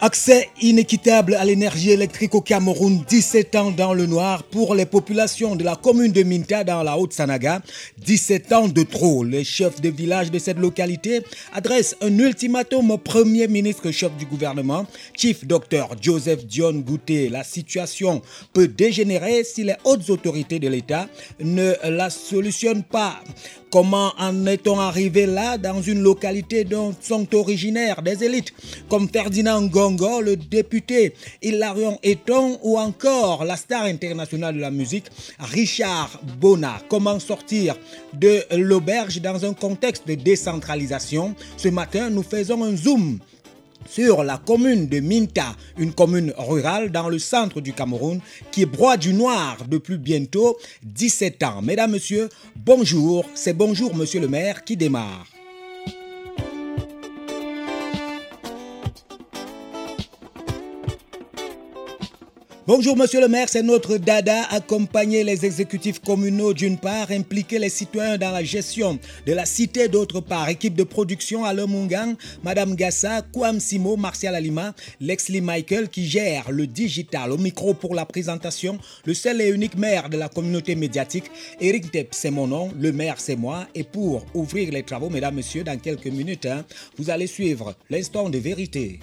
Accès inéquitable à l'énergie électrique au Cameroun, 17 ans dans le noir pour les populations de la commune de Minta dans la Haute-Sanaga, 17 ans de trop. Les chefs de village de cette localité adressent un ultimatum au premier ministre chef du gouvernement, Chief Dr Joseph Dion Gouté. La situation peut dégénérer si les hautes autorités de l'État ne la solutionnent pas. Comment en est-on arrivé là dans une localité dont sont originaires des élites comme Ferdinand Le député Hilarion Eton ou encore la star internationale de la musique Richard Bona Comment sortir de l'auberge dans un contexte de décentralisation? Ce matin, nous faisons un zoom sur la commune de Minta, une commune rurale dans le centre du Cameroun qui broie du noir depuis bientôt 17 ans. Mesdames, Messieurs, bonjour, c'est bonjour Monsieur le maire qui démarre. Bonjour Monsieur le maire, c'est notre dada, accompagner les exécutifs communaux d'une part, impliquer les citoyens dans la gestion de la cité d'autre part, équipe de production à Mungang, Madame Gassa, Kouam Simo, Martial Alima, Lexley Michael qui gère le digital. Au micro pour la présentation, le seul et unique maire de la communauté médiatique, Eric Tep, c'est mon nom, le maire c'est moi, et pour ouvrir les travaux, mesdames, messieurs, dans quelques minutes, hein, vous allez suivre l'instant de vérité.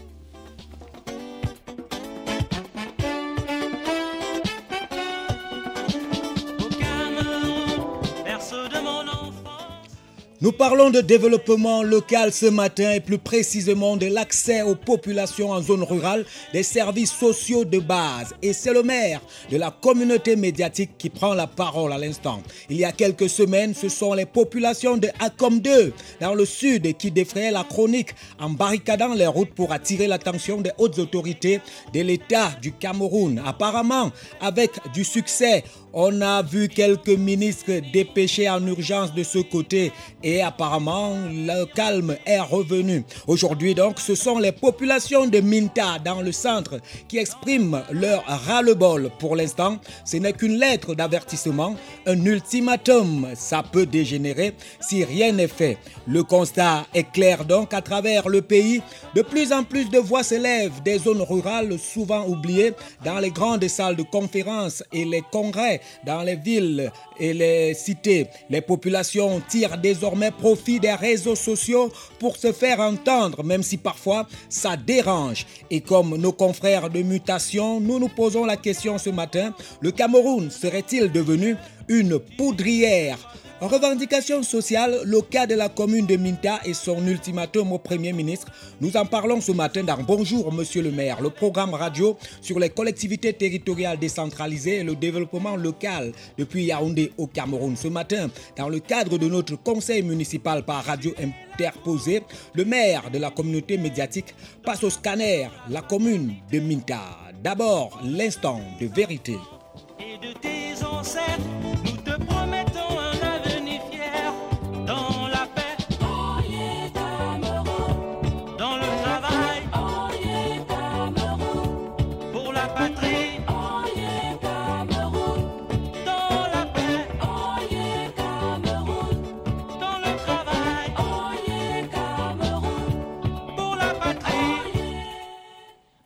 Nous parlons de développement local ce matin et plus précisément de l'accès aux populations en zone rurale des services sociaux de base. Et c'est le maire de la communauté médiatique qui prend la parole à l'instant. Il y a quelques semaines, ce sont les populations de Acom 2 dans le sud qui défrayaient la chronique en barricadant les routes pour attirer l'attention des hautes autorités de l'État du Cameroun. Apparemment, avec du succès, on a vu quelques ministres dépêchés en urgence de ce côté et apparemment le calme est revenu. Aujourd'hui donc, ce sont les populations de Minta dans le centre qui expriment leur ras-le-bol. Pour l'instant, ce n'est qu'une lettre d'avertissement, un ultimatum. Ça peut dégénérer si rien n'est fait. Le constat est clair donc à travers le pays. De plus en plus de voix s'élèvent des zones rurales souvent oubliées dans les grandes salles de conférences et les congrès dans les villes et les cités. Les populations tirent désormais profit des réseaux sociaux pour se faire entendre, même si parfois ça dérange. Et comme nos confrères de mutation, nous nous posons la question ce matin, le Cameroun serait-il devenu une poudrière Revendication sociale, le cas de la commune de Minta et son ultimatum au Premier ministre. Nous en parlons ce matin dans Bonjour Monsieur le maire, le programme radio sur les collectivités territoriales décentralisées et le développement local depuis Yaoundé au Cameroun. Ce matin, dans le cadre de notre conseil municipal par radio interposé, le maire de la communauté médiatique passe au scanner la commune de Minta. D'abord, l'instant de vérité.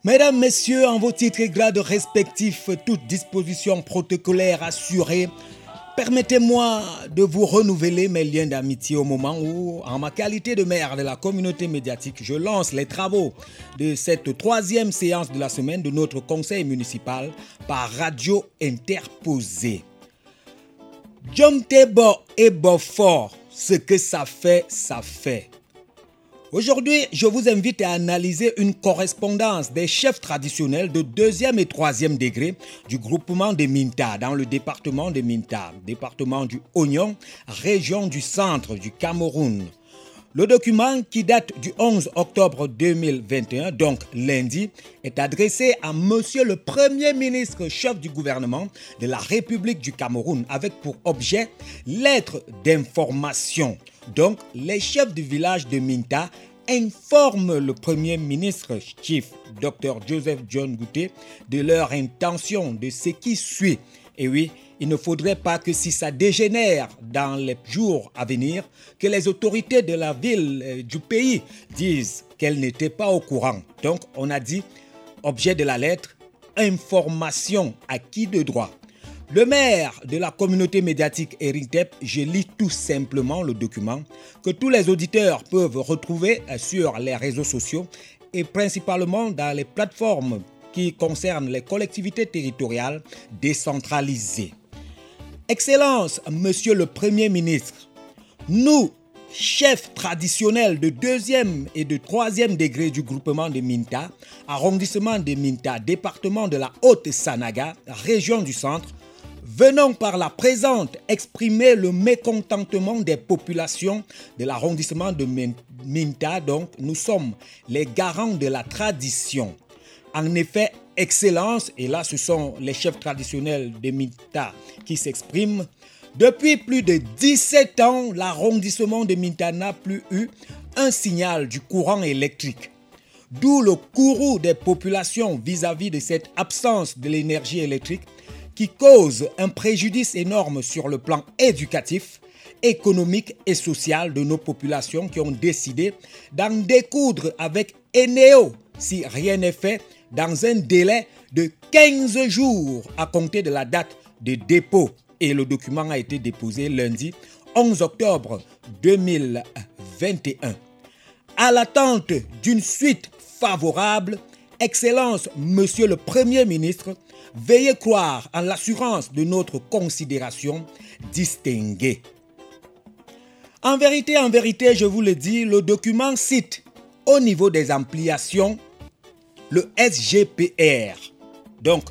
Mesdames, Messieurs, en vos titres et grades respectifs, toute disposition protocolaire assurée, permettez-moi de vous renouveler mes liens d'amitié au moment où, en ma qualité de maire de la communauté médiatique, je lance les travaux de cette troisième séance de la semaine de notre conseil municipal par radio interposée. John Tebo et Beaufort, ce que ça fait, ça fait. Aujourd'hui, je vous invite à analyser une correspondance des chefs traditionnels de deuxième et troisième degré du groupement de Minta dans le département de Minta, département du Oignon, région du centre du Cameroun. Le document qui date du 11 octobre 2021, donc lundi, est adressé à Monsieur le Premier ministre chef du gouvernement de la République du Cameroun avec pour objet lettre d'information donc, les chefs du village de Minta informent le Premier ministre Chief Dr Joseph John Gouté de leur intention de ce qui suit Et oui, il ne faudrait pas que si ça dégénère dans les jours à venir, que les autorités de la ville, euh, du pays, disent qu'elles n'étaient pas au courant. Donc, on a dit, objet de la lettre, information à qui de droit? Le maire de la communauté médiatique Eric je lis tout simplement le document que tous les auditeurs peuvent retrouver sur les réseaux sociaux et principalement dans les plateformes qui concernent les collectivités territoriales décentralisées. Excellence, Monsieur le Premier ministre, nous, chefs traditionnels de deuxième et de troisième degré du groupement de Minta, arrondissement de Minta, département de la Haute-Sanaga, région du centre, venons par la présente exprimer le mécontentement des populations de l'arrondissement de Minta. Donc, nous sommes les garants de la tradition. En effet, Excellence, et là ce sont les chefs traditionnels de Minta qui s'expriment, depuis plus de 17 ans, l'arrondissement de Minta n'a plus eu un signal du courant électrique. D'où le courroux des populations vis-à-vis de cette absence de l'énergie électrique qui cause un préjudice énorme sur le plan éducatif, économique et social de nos populations qui ont décidé d'en découdre avec Eneo si rien n'est fait dans un délai de 15 jours à compter de la date de dépôt. Et le document a été déposé lundi 11 octobre 2021. À l'attente d'une suite favorable, Excellence, Monsieur le Premier ministre, Veuillez croire en l'assurance de notre considération distinguée. En vérité, en vérité, je vous le dis, le document cite au niveau des ampliations le SGPR. Donc,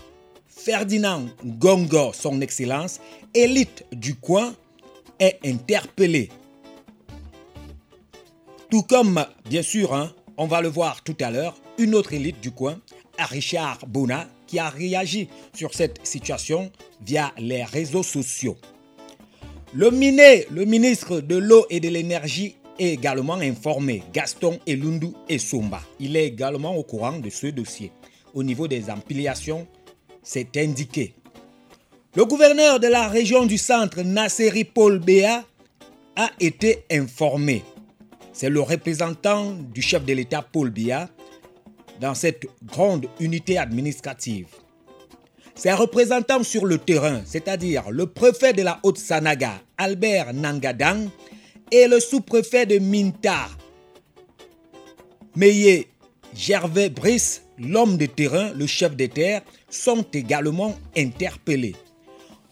Ferdinand Gongo, son Excellence, élite du coin, est interpellé. Tout comme, bien sûr, hein, on va le voir tout à l'heure, une autre élite du coin, Richard Bona, qui a réagi sur cette situation via les réseaux sociaux. Le miné, le ministre de l'eau et de l'énergie est également informé, Gaston Elundu Somba. Il est également au courant de ce dossier. Au niveau des ampliations, c'est indiqué. Le gouverneur de la région du centre, Nasseri Paul Béa, a été informé. C'est le représentant du chef de l'État, Paul Béa, dans cette grande unité administrative. Ses représentants sur le terrain, c'est-à-dire le préfet de la Haute-Sanaga, Albert Nangadang, et le sous-préfet de Minta, Meye Gervais Brice, l'homme de terrain, le chef des terres, sont également interpellés.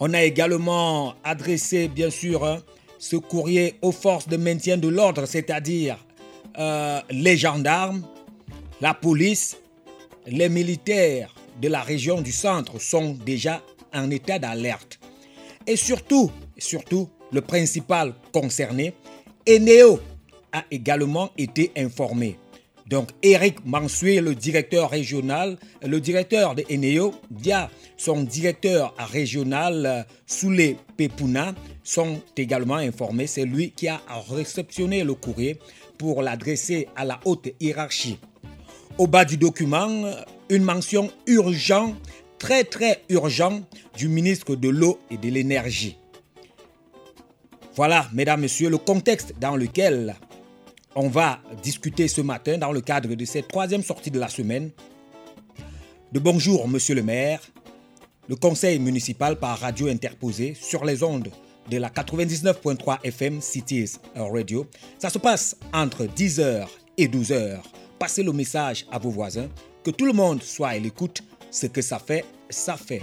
On a également adressé, bien sûr, hein, ce courrier aux forces de maintien de l'ordre, c'est-à-dire euh, les gendarmes, la police, les militaires de la région du centre sont déjà en état d'alerte. Et surtout, surtout, le principal concerné, Eneo, a également été informé. Donc Eric Mansué, le directeur régional, le directeur de Eneo, via son directeur régional Soulé Pepuna, sont également informés. C'est lui qui a réceptionné le courrier pour l'adresser à la haute hiérarchie. Au bas du document, une mention urgent, très très urgent, du ministre de l'eau et de l'énergie. Voilà, mesdames, messieurs, le contexte dans lequel on va discuter ce matin dans le cadre de cette troisième sortie de la semaine. De bonjour, monsieur le maire, le conseil municipal par radio interposé sur les ondes de la 99.3 FM Cities Radio. Ça se passe entre 10h et 12h passez le message à vos voisins, que tout le monde soit à l'écoute. Ce que ça fait, ça fait.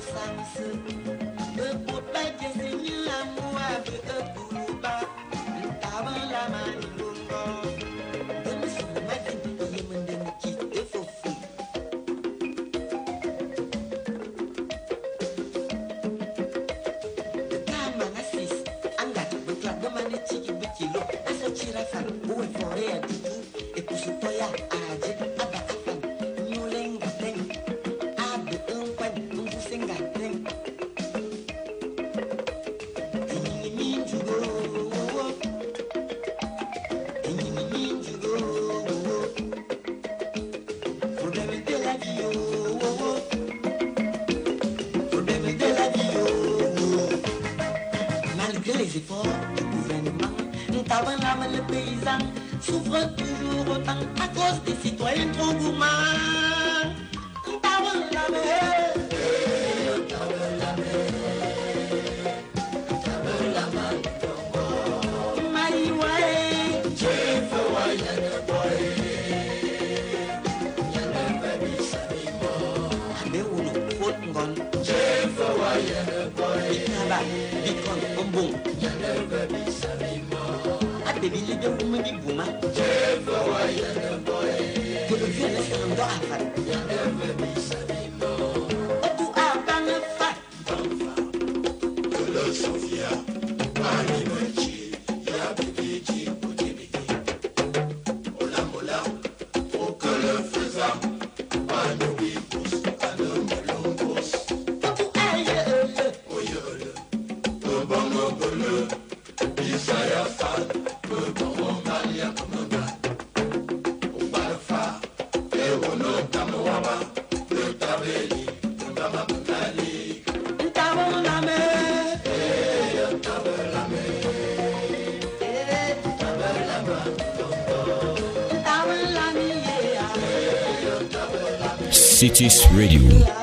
samsu Bekut baje senyum amu abe ekuruba Entah melamani mu Cities Radio.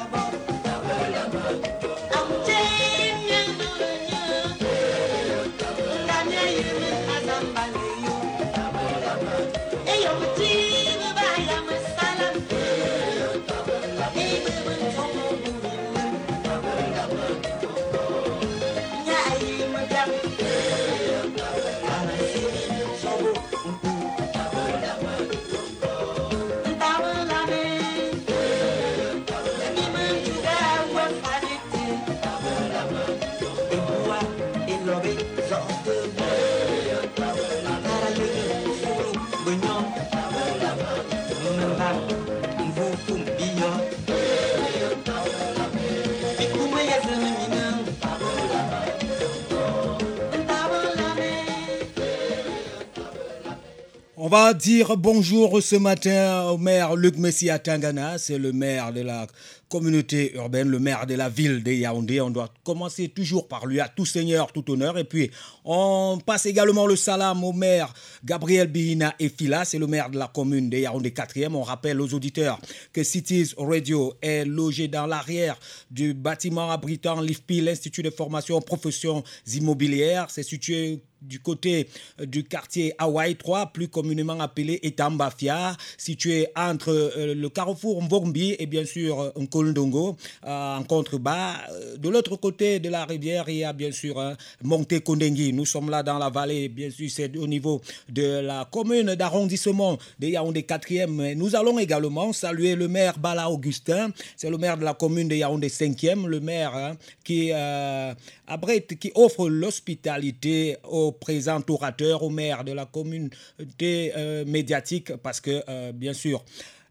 On va dire bonjour ce matin au maire Luc Messia Tangana, c'est le maire de la communauté urbaine, le maire de la ville de Yaoundé. On doit commencer toujours par lui, à tout seigneur, tout honneur. Et puis, on passe également le salam au maire Gabriel Bihina Efila, c'est le maire de la commune de Yaoundé 4e. On rappelle aux auditeurs que Cities Radio est logé dans l'arrière du bâtiment abritant l'IFPI, l'Institut de formation aux professions immobilières. C'est situé du côté euh, du quartier Hawaï 3, plus communément appelé Etambafia, situé entre euh, le carrefour Mbombi et bien sûr Nkono Folndongo en contrebas. De l'autre côté de la rivière, il y a bien sûr hein, Monte Kondengi. Nous sommes là dans la vallée, bien sûr, c'est au niveau de la commune d'arrondissement de Yaoundé 4e. Nous allons également saluer le maire Bala Augustin, c'est le maire de la commune de Yaoundé 5e, le maire hein, qui abrite, qui offre l'hospitalité au présent orateur, au maire de la communauté euh, médiatique, parce que, euh, bien sûr,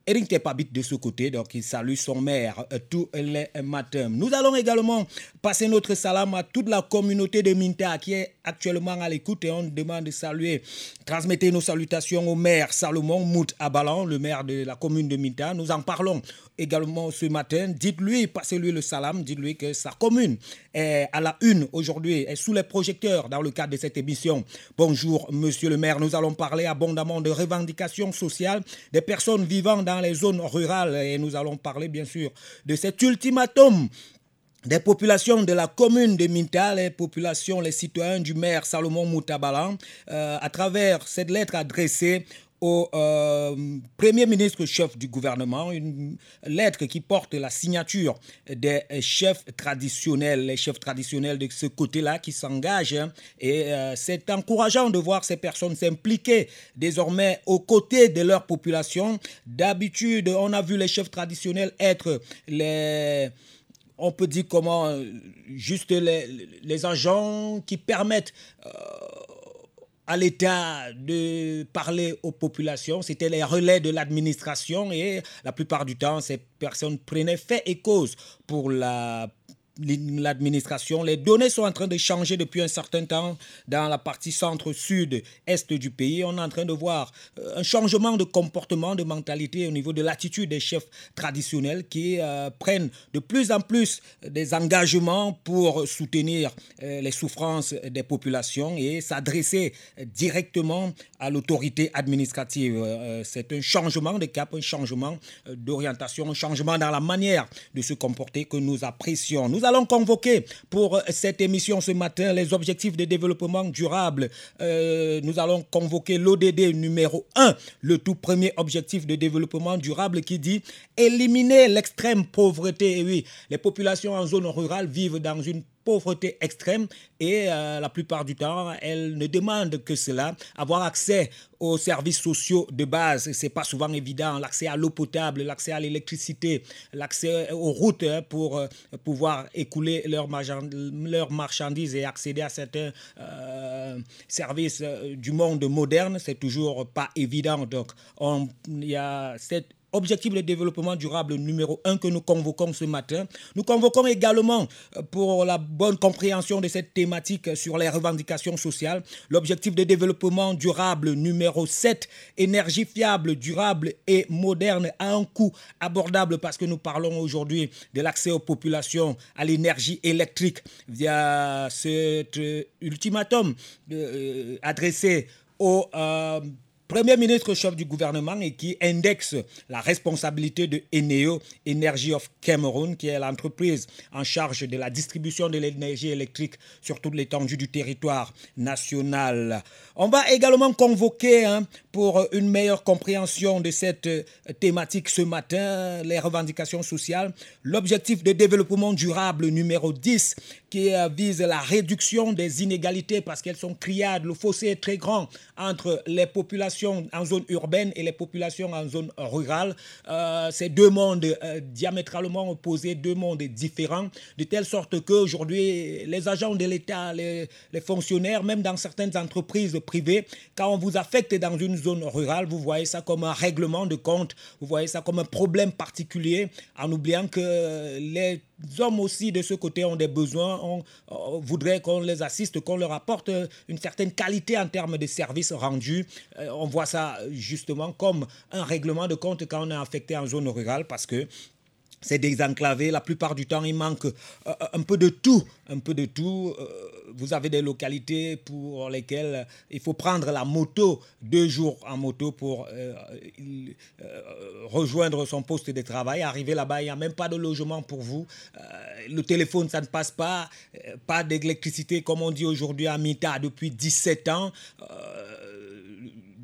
Eric Tepabit de ce côté, donc il salue son maire euh, tous les matins. Nous allons également passer notre salam à toute la communauté de Minta qui est actuellement à l'écoute et on demande de saluer, transmettez nos salutations au maire Salomon Mout Abalan, le maire de la commune de Minta. Nous en parlons également ce matin. Dites-lui, passez-lui le salam, dites-lui que sa commune est à la une aujourd'hui, est sous les projecteurs dans le cadre de cette émission. Bonjour, monsieur le maire. Nous allons parler abondamment de revendications sociales des personnes vivant dans les zones rurales et nous allons parler bien sûr de cet ultimatum des populations de la commune de Minta, les populations, les citoyens du maire Salomon Moutabalan, euh, à travers cette lettre adressée au euh, Premier ministre chef du gouvernement, une lettre qui porte la signature des chefs traditionnels, les chefs traditionnels de ce côté-là qui s'engagent. Hein. et euh, c'est encourageant de voir ces personnes s'impliquer désormais aux côtés de leur population. D'habitude, on a vu les chefs traditionnels être les on peut dire comment, juste les, agents qui permettent euh, à l'État de parler aux populations. C'était les relais de l'administration et la plupart du temps, ces personnes prenaient fait et cause pour la l'administration. Les données sont en train de changer depuis un certain temps dans la partie centre-sud-est du pays. On est en train de voir euh, un changement de comportement, de mentalité au niveau de l'attitude des chefs traditionnels qui euh, prennent de plus en plus des engagements pour soutenir euh, les souffrances des populations et s'adresser directement à l'autorité administrative. C'est un changement de cap, un changement d'orientation, un changement dans la manière de se comporter que nous apprécions. Nous allons convoquer pour cette émission ce matin les objectifs de développement durable. Euh, nous allons convoquer l'ODD numéro 1, le tout premier objectif de développement durable qui dit éliminer l'extrême pauvreté. Et oui, les populations en zone rurale vivent dans une pauvreté extrême et euh, la plupart du temps, elles ne demandent que cela, avoir accès aux services sociaux de base, c'est pas souvent évident, l'accès à l'eau potable, l'accès à l'électricité, l'accès aux routes hein, pour euh, pouvoir écouler leurs marchandises et accéder à certains euh, services du monde moderne, c'est toujours pas évident. Donc, il y a cette objectif de développement durable numéro un que nous convoquons ce matin. Nous convoquons également euh, pour la bonne compréhension de cette thématique sur les revendications sociales l'objectif de développement durable numéro 7, énergie fiable, durable et moderne à un coût abordable parce que nous parlons aujourd'hui de l'accès aux populations à l'énergie électrique via cet euh, ultimatum euh, adressé aux Premier ministre chef du gouvernement et qui indexe la responsabilité de Eneo Energy of Cameroon, qui est l'entreprise en charge de la distribution de l'énergie électrique sur toute l'étendue du territoire national. On va également convoquer hein, pour une meilleure compréhension de cette euh, thématique ce matin, les revendications sociales, l'objectif de développement durable numéro 10 qui vise la réduction des inégalités parce qu'elles sont criades. Le fossé est très grand entre les populations en zone urbaine et les populations en zone rurale. Euh, c'est deux mondes euh, diamétralement opposés, deux mondes différents, de telle sorte qu'aujourd'hui, les agents de l'État, les, fonctionnaires, même dans certaines entreprises privées, quand on vous affecte dans une zone rurale, vous voyez ça comme un règlement de compte, vous voyez ça comme un problème particulier, en oubliant que les hommes aussi de ce côté ont des besoins, on, voudrait qu'on les assiste, qu'on leur apporte une certaine qualité en termes de services rendus. Euh, on voit ça justement comme un règlement de compte quand on est affecté en zone rurale parce que c'est désenclavé. La plupart du temps, il manque euh, un peu de tout. Un peu de tout. Euh, vous avez des localités pour lesquelles il faut prendre la moto, deux jours en moto pour euh, rejoindre son poste de travail. Arriver là-bas, il n'y a même pas de logement pour vous. le téléphone, ça ne passe pas. pas d'électricité, comme on dit aujourd'hui à Mita depuis 17 ans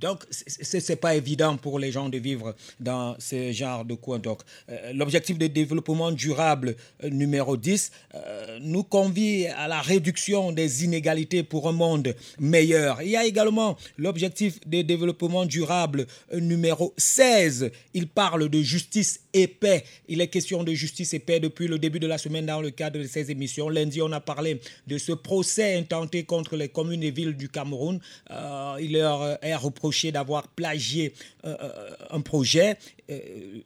Donc, ce n'est pas évident pour les gens de vivre dans ce genre de coin. Donc, euh, l'objectif de développement durable euh, numéro 10 euh, nous convie à la réduction des inégalités pour un monde meilleur. Il y a également l'objectif de développement durable numéro 16. Il parle de justice et. Il est question de justice et paix depuis le début de la semaine dans le cadre de ces émissions. Lundi, on a parlé de ce procès intenté contre les communes et villes du Cameroun. il leur est reproché d'avoir plagié un projet,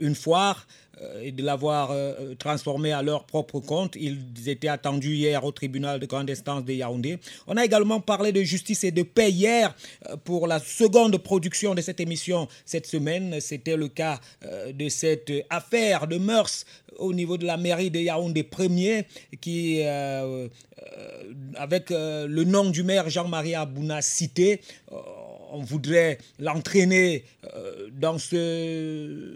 une foire euh, et de l'avoir euh, transformé à leur propre compte. Ils étaient attendus hier au tribunal de grande instance de Yaoundé. On a également parlé de justice et de paix hier euh, pour la seconde production de cette émission cette semaine. C'était le cas de cette affaire de mœurs au niveau de la mairie de Yaoundé premier qui, avec le nom du maire Jean-Marie Abouna cité, on voudrait l'entraîner dans ce,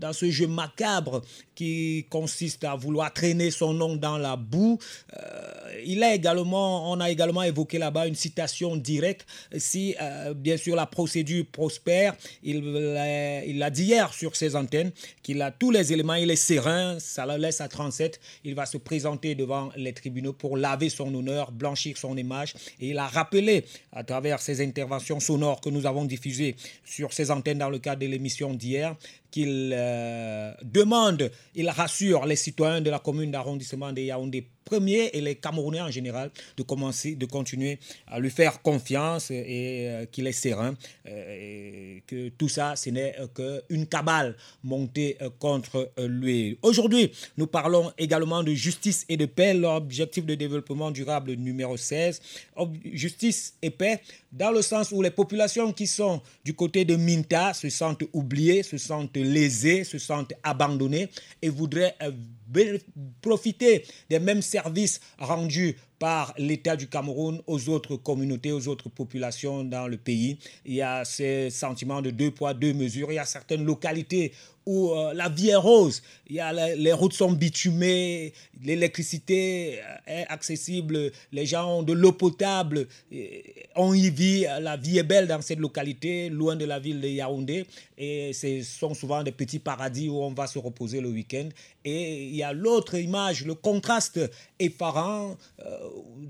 dans ce jeu macabre qui consiste à vouloir traîner son nom dans la boue. Euh, il a également, on a également évoqué là-bas une citation directe. Si, euh, bien sûr, la procédure prospère, il, il a dit hier sur ses antennes qu'il a tous les éléments, il est serein, ça le laisse à 37. Il va se présenter devant les tribunaux pour laver son honneur, blanchir son image. Et il a rappelé, à travers ses interventions sonores que nous avons diffusées sur ses antennes dans le cadre de l'émission d'hier, qu'il euh, demande, il rassure les citoyens de la commune d'arrondissement de Yaoundé premier et les Camerounais en général de commencer, de continuer à lui faire confiance et, euh, qu'il est serein, euh, et que tout ça, ce n'est qu'une cabale montée contre lui. Aujourd'hui, nous parlons également de justice et de paix, l'objectif de développement durable numéro 16. Justice et paix dans le sens où les populations qui sont du côté de Minta se sentent oubliées, se sentent lésées, se sentent abandonnées et voudraient euh, profiter des mêmes services rendus par l'État du Cameroun aux autres communautés, aux autres populations dans le pays. Il y a ce sentiment de deux poids, deux mesures. Il y a certaines localités où euh, la vie est rose. Il y a les routes sont bitumées, l'électricité est accessible, les gens ont de l'eau potable, on y vit, la vie est belle dans cette localité, loin de la ville de Yaoundé. Et ce sont souvent des petits paradis où on va se reposer le week-end. Et il y a l'autre image, le contraste effarant, euh,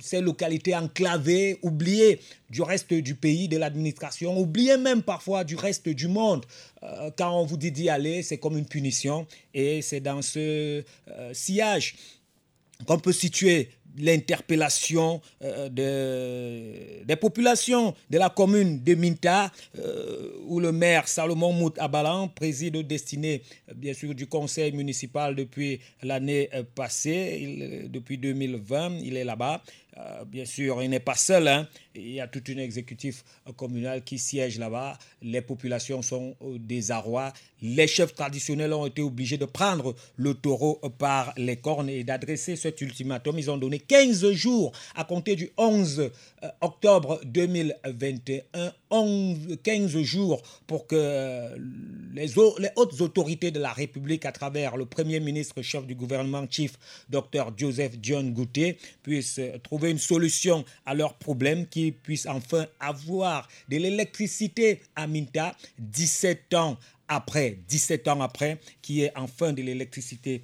ces localités enclavées, oubliées du reste du pays, de l'administration, oubliées même parfois du reste du monde. Euh, quand on vous dit d'y aller, c'est comme une punition. Et c'est dans ce euh, sillage qu'on peut situer l'interpellation euh, de, des populations de la commune de Minta, où le maire Salomon Mout Abalan préside au destiné, bien sûr, du conseil municipal depuis l'année passée, depuis 2020, il est là-bas. Euh, bien sûr, il n'est pas seul. Hein. Il y a tout un exécutif communal qui siège là-bas. Les populations sont au désarroi. Les chefs traditionnels ont été obligés de prendre le taureau par les cornes et d'adresser cet ultimatum. Ils ont donné 15 jours à compter du 11 euh, octobre 2021. 15 jours pour que les, les hautes autorités de la République, à travers le Premier ministre chef du gouvernement, chief Dr Joseph John Goutet, puissent trouver une solution à leurs problèmes, qu'ils puissent enfin avoir de l'électricité à Minta 17 ans après, 17 ans après, qui est enfin de l'électricité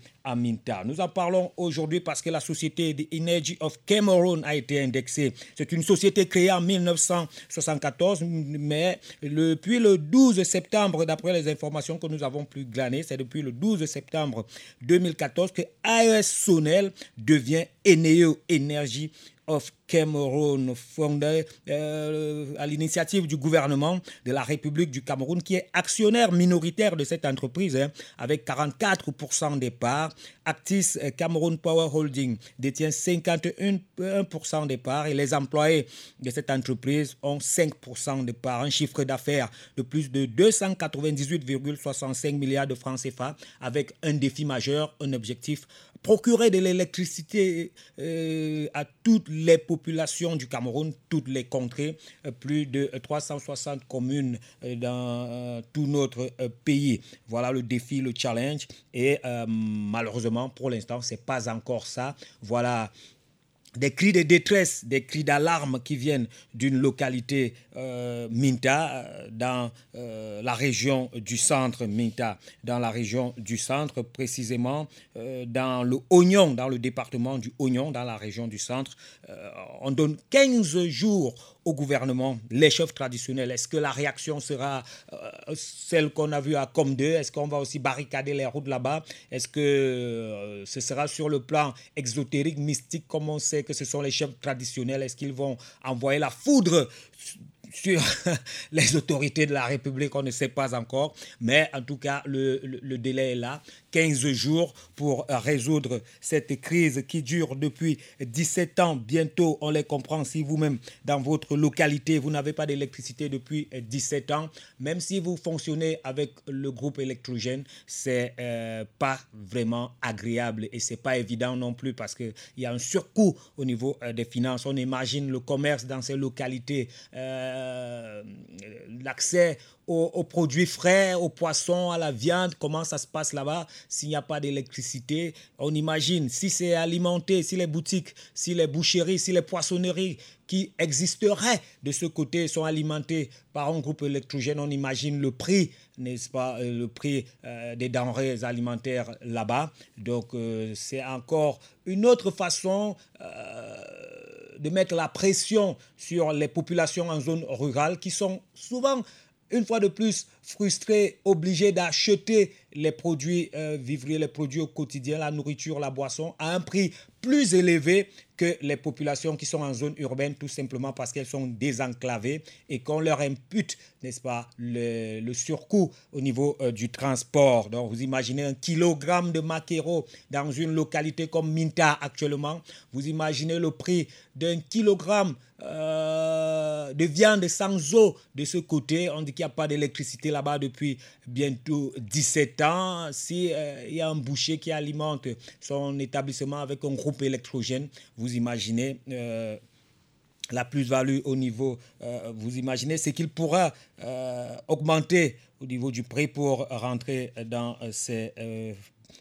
Nous en parlons aujourd'hui parce que la société The Energy of Cameroon a été indexée. C'est une société créée en 1974, mais depuis le 12 septembre, d'après les informations que nous avons pu glaner, c'est depuis le 12 septembre 2014 que AES Sonel devient Eneo Energy of Cameroon, fondé euh, à l'initiative du gouvernement de la République du Cameroun, qui est actionnaire minoritaire de cette entreprise, hein, avec 44% des parts. Actis euh, Cameroon Power Holding détient 51% des parts et les employés de cette entreprise ont 5% des parts. Un chiffre d'affaires de plus de 298,65 milliards de francs CFA, avec un défi majeur, un objectif procurer de l'électricité euh, à toutes les populations du Cameroun, toutes les contrées, euh, plus de 360 communes euh, dans tout notre pays. Voilà le défi, le challenge. Et malheureusement, pour l'instant, ce n'est pas encore ça. Voilà des cris de détresse, des cris d'alarme qui viennent d'une localité euh, Minta euh, dans euh, la région du centre, Minta dans la région du centre, précisément dans le Oignon, dans le département du Oignon, dans la région du centre. on donne 15 jours au gouvernement, les chefs traditionnels Est-ce que la réaction sera celle qu'on a vue à Com2 Est-ce qu'on va aussi barricader les routes là-bas? Est-ce que ce sera sur le plan exotérique, mystique, comme on sait que ce sont les chefs traditionnels Est-ce qu'ils vont envoyer la foudre sur les autorités de la République, on ne sait pas encore, mais en tout cas, le, le, délai est là. 15 jours pour résoudre cette crise qui dure depuis 17 ans. Bientôt, on les comprend si vous-même, dans votre localité, vous n'avez pas d'électricité depuis 17 ans, même si vous fonctionnez avec le groupe électrogène, c'est euh, pas vraiment agréable et c'est pas évident non plus parce qu'il y a un surcoût au niveau euh, des finances. On imagine le commerce dans ces localités. Euh, euh, l'accès aux, produits frais, aux poissons, à la viande, comment ça se passe là-bas s'il n'y a pas d'électricité. On imagine si c'est alimenté, si les boutiques, si les boucheries, si les poissonneries qui existeraient de ce côté sont alimentées par un groupe électrogène, on imagine le prix, n'est-ce pas, euh, le prix euh, des denrées alimentaires là-bas. Donc c'est encore une autre façon de mettre la pression sur les populations en zone rurale qui sont souvent, une fois de plus, frustrées, obligées d'acheter les produits euh, vivriers, les produits au quotidien, la nourriture, la boisson, à un prix plus élevé que les populations qui sont en zone urbaine, tout simplement parce qu'elles sont désenclavées et qu'on leur impute, n'est-ce pas, le, surcoût au niveau euh, du transport. Donc, vous imaginez un kilogramme de maquereau dans une localité comme Minta actuellement, vous imaginez le prix d'un kilogramme euh, de viande sans eau de ce côté. On dit qu'il n'y a pas d'électricité là-bas depuis bientôt 17 ans. S'il euh, y a un boucher qui alimente son établissement avec un groupe électrogène, vous imaginez euh, la plus-value au niveau, euh, vous imaginez ce qu'il pourra augmenter au niveau du prix pour rentrer dans ces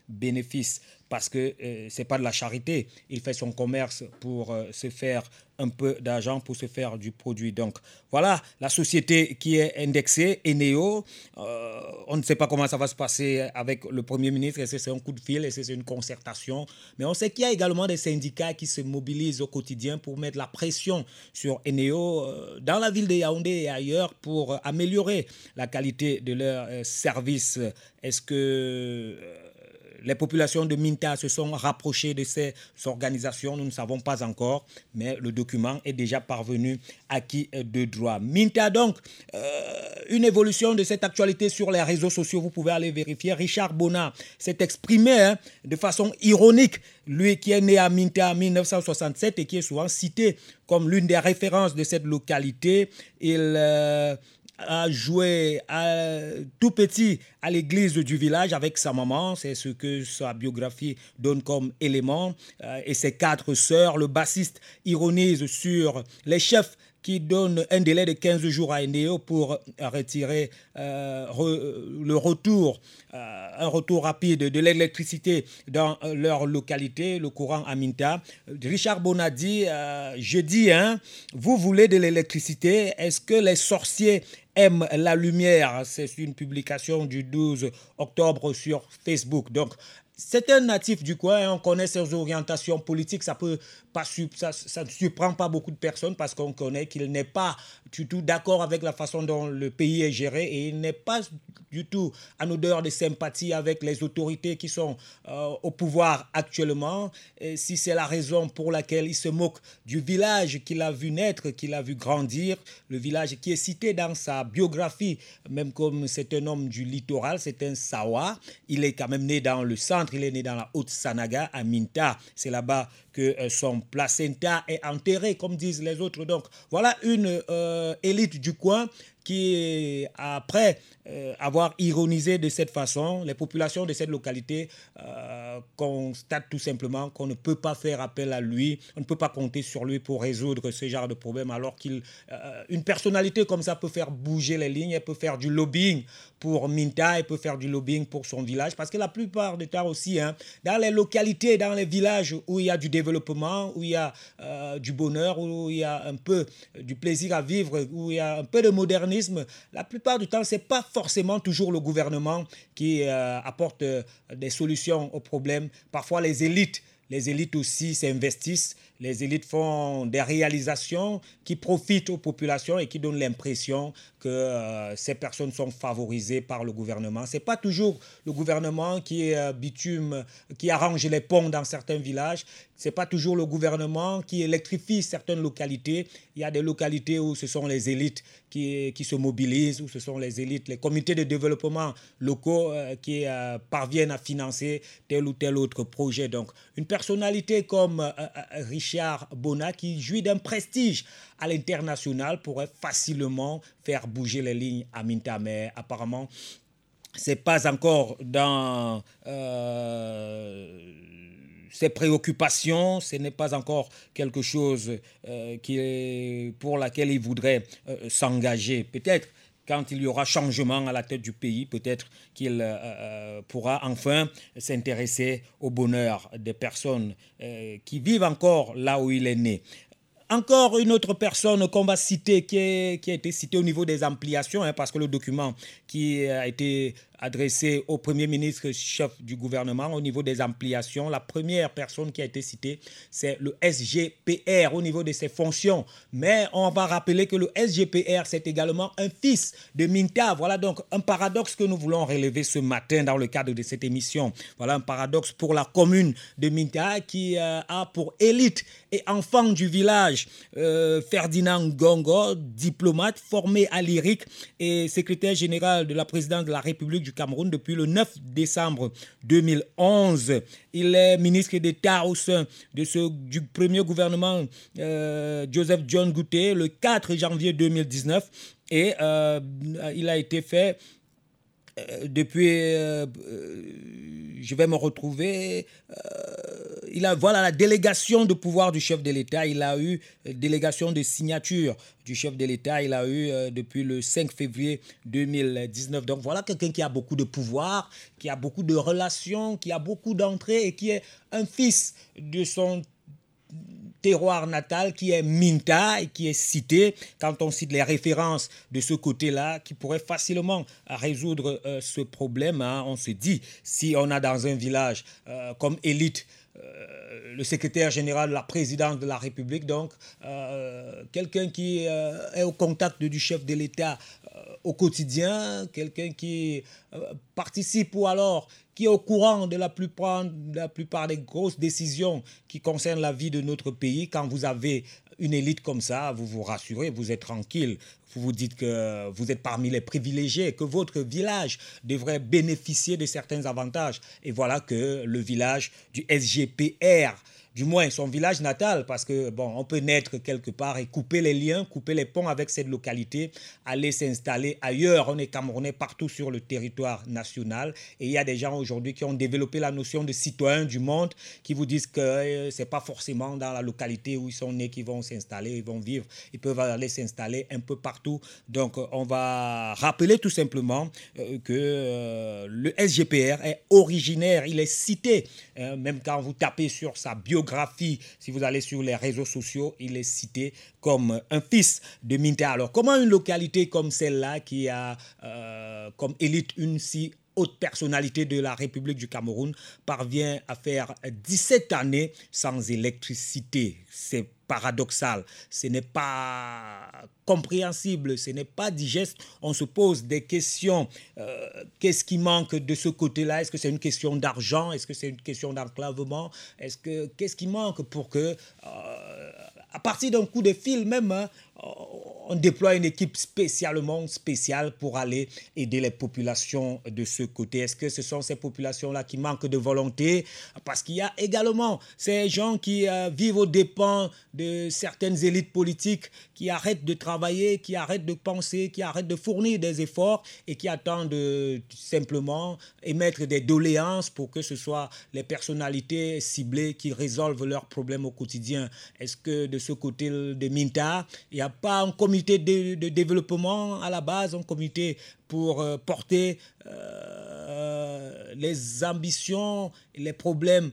bénéfices parce que ce n'est pas de la charité. Il fait son commerce pour se faire un peu d'argent pour se faire du produit. Donc voilà, la société qui est indexée, Eneo, euh, on ne sait pas comment ça va se passer avec le Premier ministre, est-ce que c'est un coup de fil, est-ce que c'est une concertation, mais on sait qu'il y a également des syndicats qui se mobilisent au quotidien pour mettre la pression sur Eneo euh, dans la ville de Yaoundé et ailleurs pour améliorer la qualité de leurs euh, services. Est-ce que les populations de Minta se sont rapprochées de ces organisations, nous ne savons pas encore, mais le document est déjà parvenu à qui de droit. Minta, donc, euh, une évolution de cette actualité sur les réseaux sociaux, vous pouvez aller vérifier. Richard Bonnat s'est exprimé hein, de façon ironique, lui qui est né à Minta en 1967 et qui est souvent cité comme l'une des références de cette localité. Il. Euh, a joué tout petit à l'église du village avec sa maman, c'est ce que sa biographie donne comme élément, euh, et ses quatre sœurs. Le bassiste ironise sur les chefs qui donnent un délai de 15 jours à Eneo pour retirer euh, le retour, euh, un retour rapide de l'électricité dans leur localité, le courant à Minta. Richard Bonadi, je dis, hein, vous voulez de l'électricité, est-ce que les sorciers aime la lumière? C'est une publication du 12 octobre sur Facebook. Donc, c'est un natif du coin, on connaît ses orientations politiques, ça peut pas ça ne surprend pas beaucoup de personnes parce qu'on connaît qu'il n'est pas du tout d'accord avec la façon dont le pays est géré et il n'est pas du tout en odeur de sympathie avec les autorités qui sont euh, au pouvoir actuellement. Si c'est la raison pour laquelle il se moque du village qu'il a vu naître, qu'il a vu grandir, le village qui est cité dans sa biographie, même comme c'est un homme du littoral, c'est un Sawa. Il est quand même né dans le centre, il est né dans la Haute-Sanaga, à Minta. C'est là-bas que euh, son placenta est enterré, comme disent les autres. Donc voilà une euh, élite du coin qui, après euh, avoir ironisé de cette façon, les populations de cette localité euh, constatent tout simplement qu'on ne peut pas faire appel à lui, on ne peut pas compter sur lui pour résoudre ce genre de problème, alors qu'une euh, personnalité comme ça peut faire bouger les lignes, elle peut faire du lobbying pour Minta, elle peut faire du lobbying pour son village, parce que la plupart du temps aussi, hein, dans les localités, dans les villages où il y a du développement, où il y a du bonheur, où il y a un peu du plaisir à vivre, où il y a un peu de la plupart du temps, ce n'est pas forcément toujours le gouvernement qui euh, apporte euh, des solutions aux problèmes. Parfois, les élites, les élites aussi s'investissent les élites font des réalisations qui profitent aux populations et qui donnent l'impression que euh, ces personnes sont favorisées par le gouvernement. Ce n'est pas toujours le gouvernement qui est euh, bitume, qui arrange les ponts dans certains villages. Ce n'est pas toujours le gouvernement qui électrifie certaines localités. Il y a des localités où ce sont les élites qui, qui se mobilisent, où ce sont les élites, les comités de développement locaux euh, qui parviennent à financer tel ou tel autre projet. Donc, une personnalité comme Richard Richard Bona, qui jouit d'un prestige à l'international, pourrait facilement faire bouger les lignes à Minta. Mais apparemment, c'est pas encore dans euh, ses préoccupations, ce n'est pas encore quelque chose euh, pour laquelle il voudrait euh, s'engager. Peut-être quand il y aura changement à la tête du pays, peut-être qu'il euh, euh, pourra enfin s'intéresser au bonheur des personnes euh, qui vivent encore là où il est né. Encore une autre personne qu'on va citer, qui, a été citée au niveau des ampliations, hein, parce que le document qui a été adressé au Premier ministre chef du gouvernement au niveau des ampliations. La première personne qui a été citée, c'est le SGPR au niveau de ses fonctions. Mais on va rappeler que le SGPR, c'est également un fils de Minta. Voilà donc un paradoxe que nous voulons relever ce matin dans le cadre de cette émission. Voilà un paradoxe pour la commune de Minta qui euh, a pour élite et enfant du village euh, Ferdinand Gongo, diplomate formé à l'IRIC et secrétaire général de la présidence de la République du Cameroun depuis le 9 décembre 2011. Il est ministre d'État au sein du premier gouvernement euh, Joseph John Gouté le 4 janvier 2019 et euh, il a été fait depuis, euh, euh, je vais me retrouver, il a, voilà la délégation de pouvoir du chef de l'État, il a eu délégation de signature du chef de l'État, il a eu depuis le 5 février 2019. Donc voilà quelqu'un qui a beaucoup de pouvoir, qui a beaucoup de relations, qui a beaucoup d'entrées et qui est un fils de son terroir natal qui est Minta et qui est cité quand on cite les références de ce côté-là qui pourrait facilement résoudre euh, ce problème. Hein. On se dit, si on a dans un village euh, comme élite euh, le secrétaire général la présidence de la République, donc quelqu'un qui est au contact du chef de l'État au quotidien, quelqu'un qui participe ou alors qui est au courant de la plupart, de la plupart des grosses décisions qui concernent la vie de notre pays. Quand vous avez une élite comme ça, vous vous rassurez, vous êtes tranquille. Vous vous dites que vous êtes parmi les privilégiés, que votre village devrait bénéficier de certains avantages. Et voilà que le village du SGPR du moins son village natal, parce que bon, on peut naître quelque part et couper les liens, couper les ponts avec cette localité, aller s'installer ailleurs. On est Camerounais partout sur le territoire national et il y a des gens aujourd'hui qui ont développé la notion de citoyen du monde, qui vous disent que euh, c'est pas forcément dans la localité où ils sont nés qu'ils vont s'installer, ils vont vivre, ils peuvent aller s'installer un peu partout. Donc on va rappeler tout simplement euh, que euh, le SGPR est originaire, il est cité, même quand vous tapez sur sa si vous allez sur les réseaux sociaux, il est cité comme un fils de Minta. Alors, comment une localité comme celle-là, qui a euh, comme élite une si haute personnalité de la République du Cameroun parvient à faire 17 années sans électricité. C'est paradoxal, ce n'est pas compréhensible, ce n'est pas digeste. On se pose des questions. Euh, qu'est-ce qui manque de ce côté-là? Est-ce que c'est une question d'argent? Est-ce que c'est une question d'enclavement? Est-ce que qu'est-ce qui manque pour que euh, à partir d'un coup de fil même, hein, on déploie une équipe spécialement spéciale pour aller aider les populations de ce côté. Est-ce que ce sont ces populations-là qui manquent de volonté? Parce qu'il y a également ces gens qui euh, vivent aux dépens de certaines élites politiques qui arrêtent de travailler, qui arrêtent de penser, qui arrêtent de fournir des efforts et qui attendent de, simplement émettre des doléances pour que ce soit les personnalités ciblées qui résolvent leurs problèmes au quotidien. Est-ce que de ce côté de Minta, il n'y a pas un comité de, développement à la base, un comité pour euh, porter euh, les ambitions, les problèmes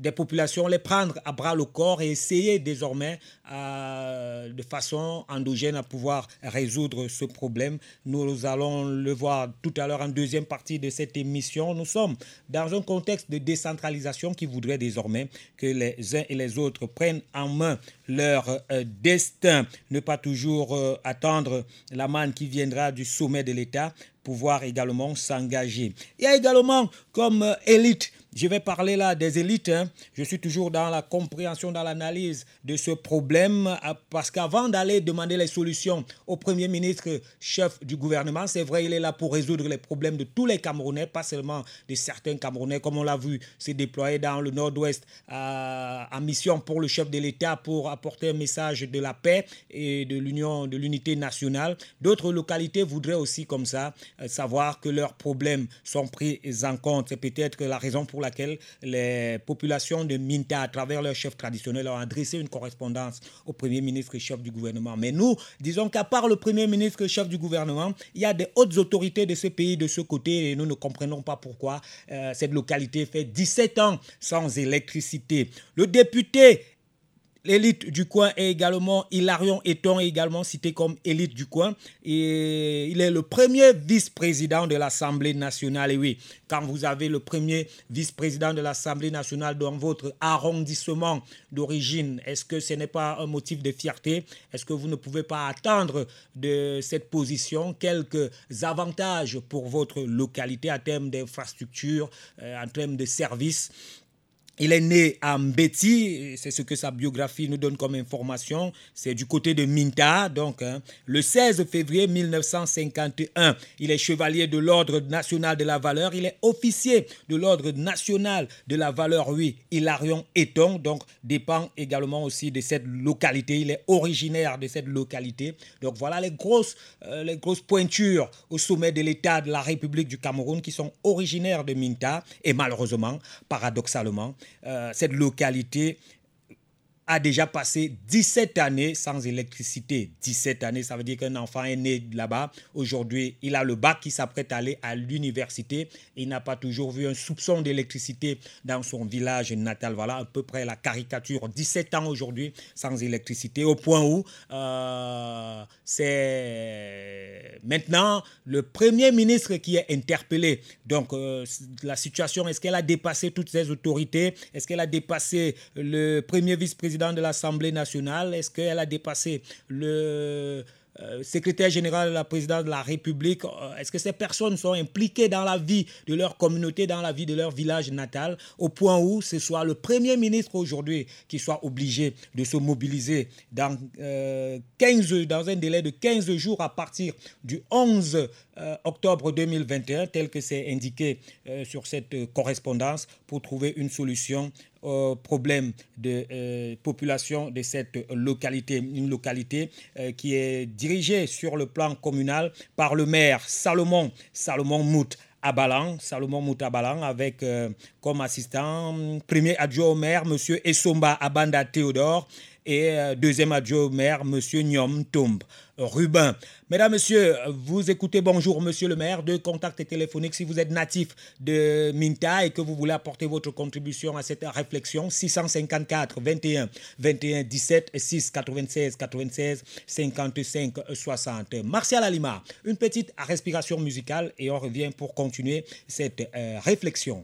des populations, les prendre à bras le corps et essayer désormais euh, de façon endogène à pouvoir résoudre ce problème. Nous allons le voir tout à l'heure en deuxième partie de cette émission. Nous sommes dans un contexte de décentralisation qui voudrait désormais que les uns et les autres prennent en main leur euh, destin, ne pas toujours euh, attendre la manne qui viendra du sommet de l'État, pouvoir également s'engager. Il y a également comme élite je vais parler là des élites. Hein. Je suis toujours dans la compréhension, dans l'analyse de ce problème, euh, parce qu'avant d'aller demander les solutions au Premier ministre, chef du gouvernement, c'est vrai, il est là pour résoudre les problèmes de tous les Camerounais, pas seulement de certains Camerounais, comme on l'a vu, s'est déployé dans le nord-ouest euh, en mission pour le chef de l'État pour apporter un message de la paix et de l'union, de l'unité nationale. D'autres localités voudraient aussi, comme ça, euh, savoir que leurs problèmes sont pris en compte. C'est peut-être la raison pour laquelle les populations de Minta, à travers leurs chefs traditionnels, ont adressé une correspondance au Premier ministre et chef du gouvernement. Mais nous, disons qu'à part le Premier ministre et chef du gouvernement, il y a des hautes autorités de ce pays de ce côté et nous ne comprenons pas pourquoi euh, cette localité fait 17 ans sans électricité. Le député L'élite du coin est également, Hilarion Eton est également cité comme élite du coin. Et il est le premier vice-président de l'Assemblée nationale. Et oui, quand vous avez le premier vice-président de l'Assemblée nationale dans votre arrondissement d'origine, est-ce que ce n'est pas un motif de fierté? Est-ce que vous ne pouvez pas attendre de cette position? Quelques avantages pour votre localité en termes d'infrastructures, euh, en termes de services il est né à Mbeti, c'est ce que sa biographie nous donne comme information. C'est du côté de Minta, donc hein. le 16 février 1951. Il est chevalier de l'Ordre national de la valeur. Il est officier de l'Ordre national de la valeur, oui, Hilarion Eton, donc dépend également aussi de cette localité. Il est originaire de cette localité. Donc voilà les grosses, euh, les grosses pointures au sommet de l'État de la République du Cameroun qui sont originaires de Minta. Et malheureusement, paradoxalement, cette localité a déjà passé 17 années sans électricité. 17 années, ça veut dire qu'un enfant est né là-bas. Aujourd'hui, il a le bac qui s'apprête à aller à l'université. Il n'a pas toujours vu un soupçon d'électricité dans son village natal. Voilà à peu près la caricature. 17 ans aujourd'hui sans électricité, au point où euh, c'est maintenant le Premier ministre qui est interpellé. Donc, euh, la situation, est-ce qu'elle a dépassé toutes ses autorités? Est-ce qu'elle a dépassé le premier vice-président de l'Assemblée nationale Est-ce qu'elle a dépassé le euh, secrétaire général de la présidence de la République, euh, est-ce que ces personnes sont impliquées dans la vie de leur communauté, dans la vie de leur village natal, au point où ce soit le Premier ministre aujourd'hui qui soit obligé de se mobiliser dans, 15, euh, dans un délai de 15 jours à partir du 11 octobre 2021, tel que c'est indiqué sur cette correspondance, pour trouver une solution au problème de euh, population de cette localité. Une localité euh, qui est dirigée sur le plan communal par le maire Salomon, Salomon Mout. Abalan, Salomon Mout Abalan, avec euh, comme assistant premier adjoint au maire, M. Essomba Abanda Théodore, et deuxième adjoint au maire, M. Nyom Tomb. Rubin. Mesdames, Messieurs, vous écoutez Bonjour Monsieur le maire, de contact téléphonique si vous êtes natif de Minta et que vous voulez apporter votre contribution à cette réflexion. 654 21 21 17 6 96 96 55 60. Martial Alima, une petite respiration musicale et on revient pour continuer cette euh, réflexion.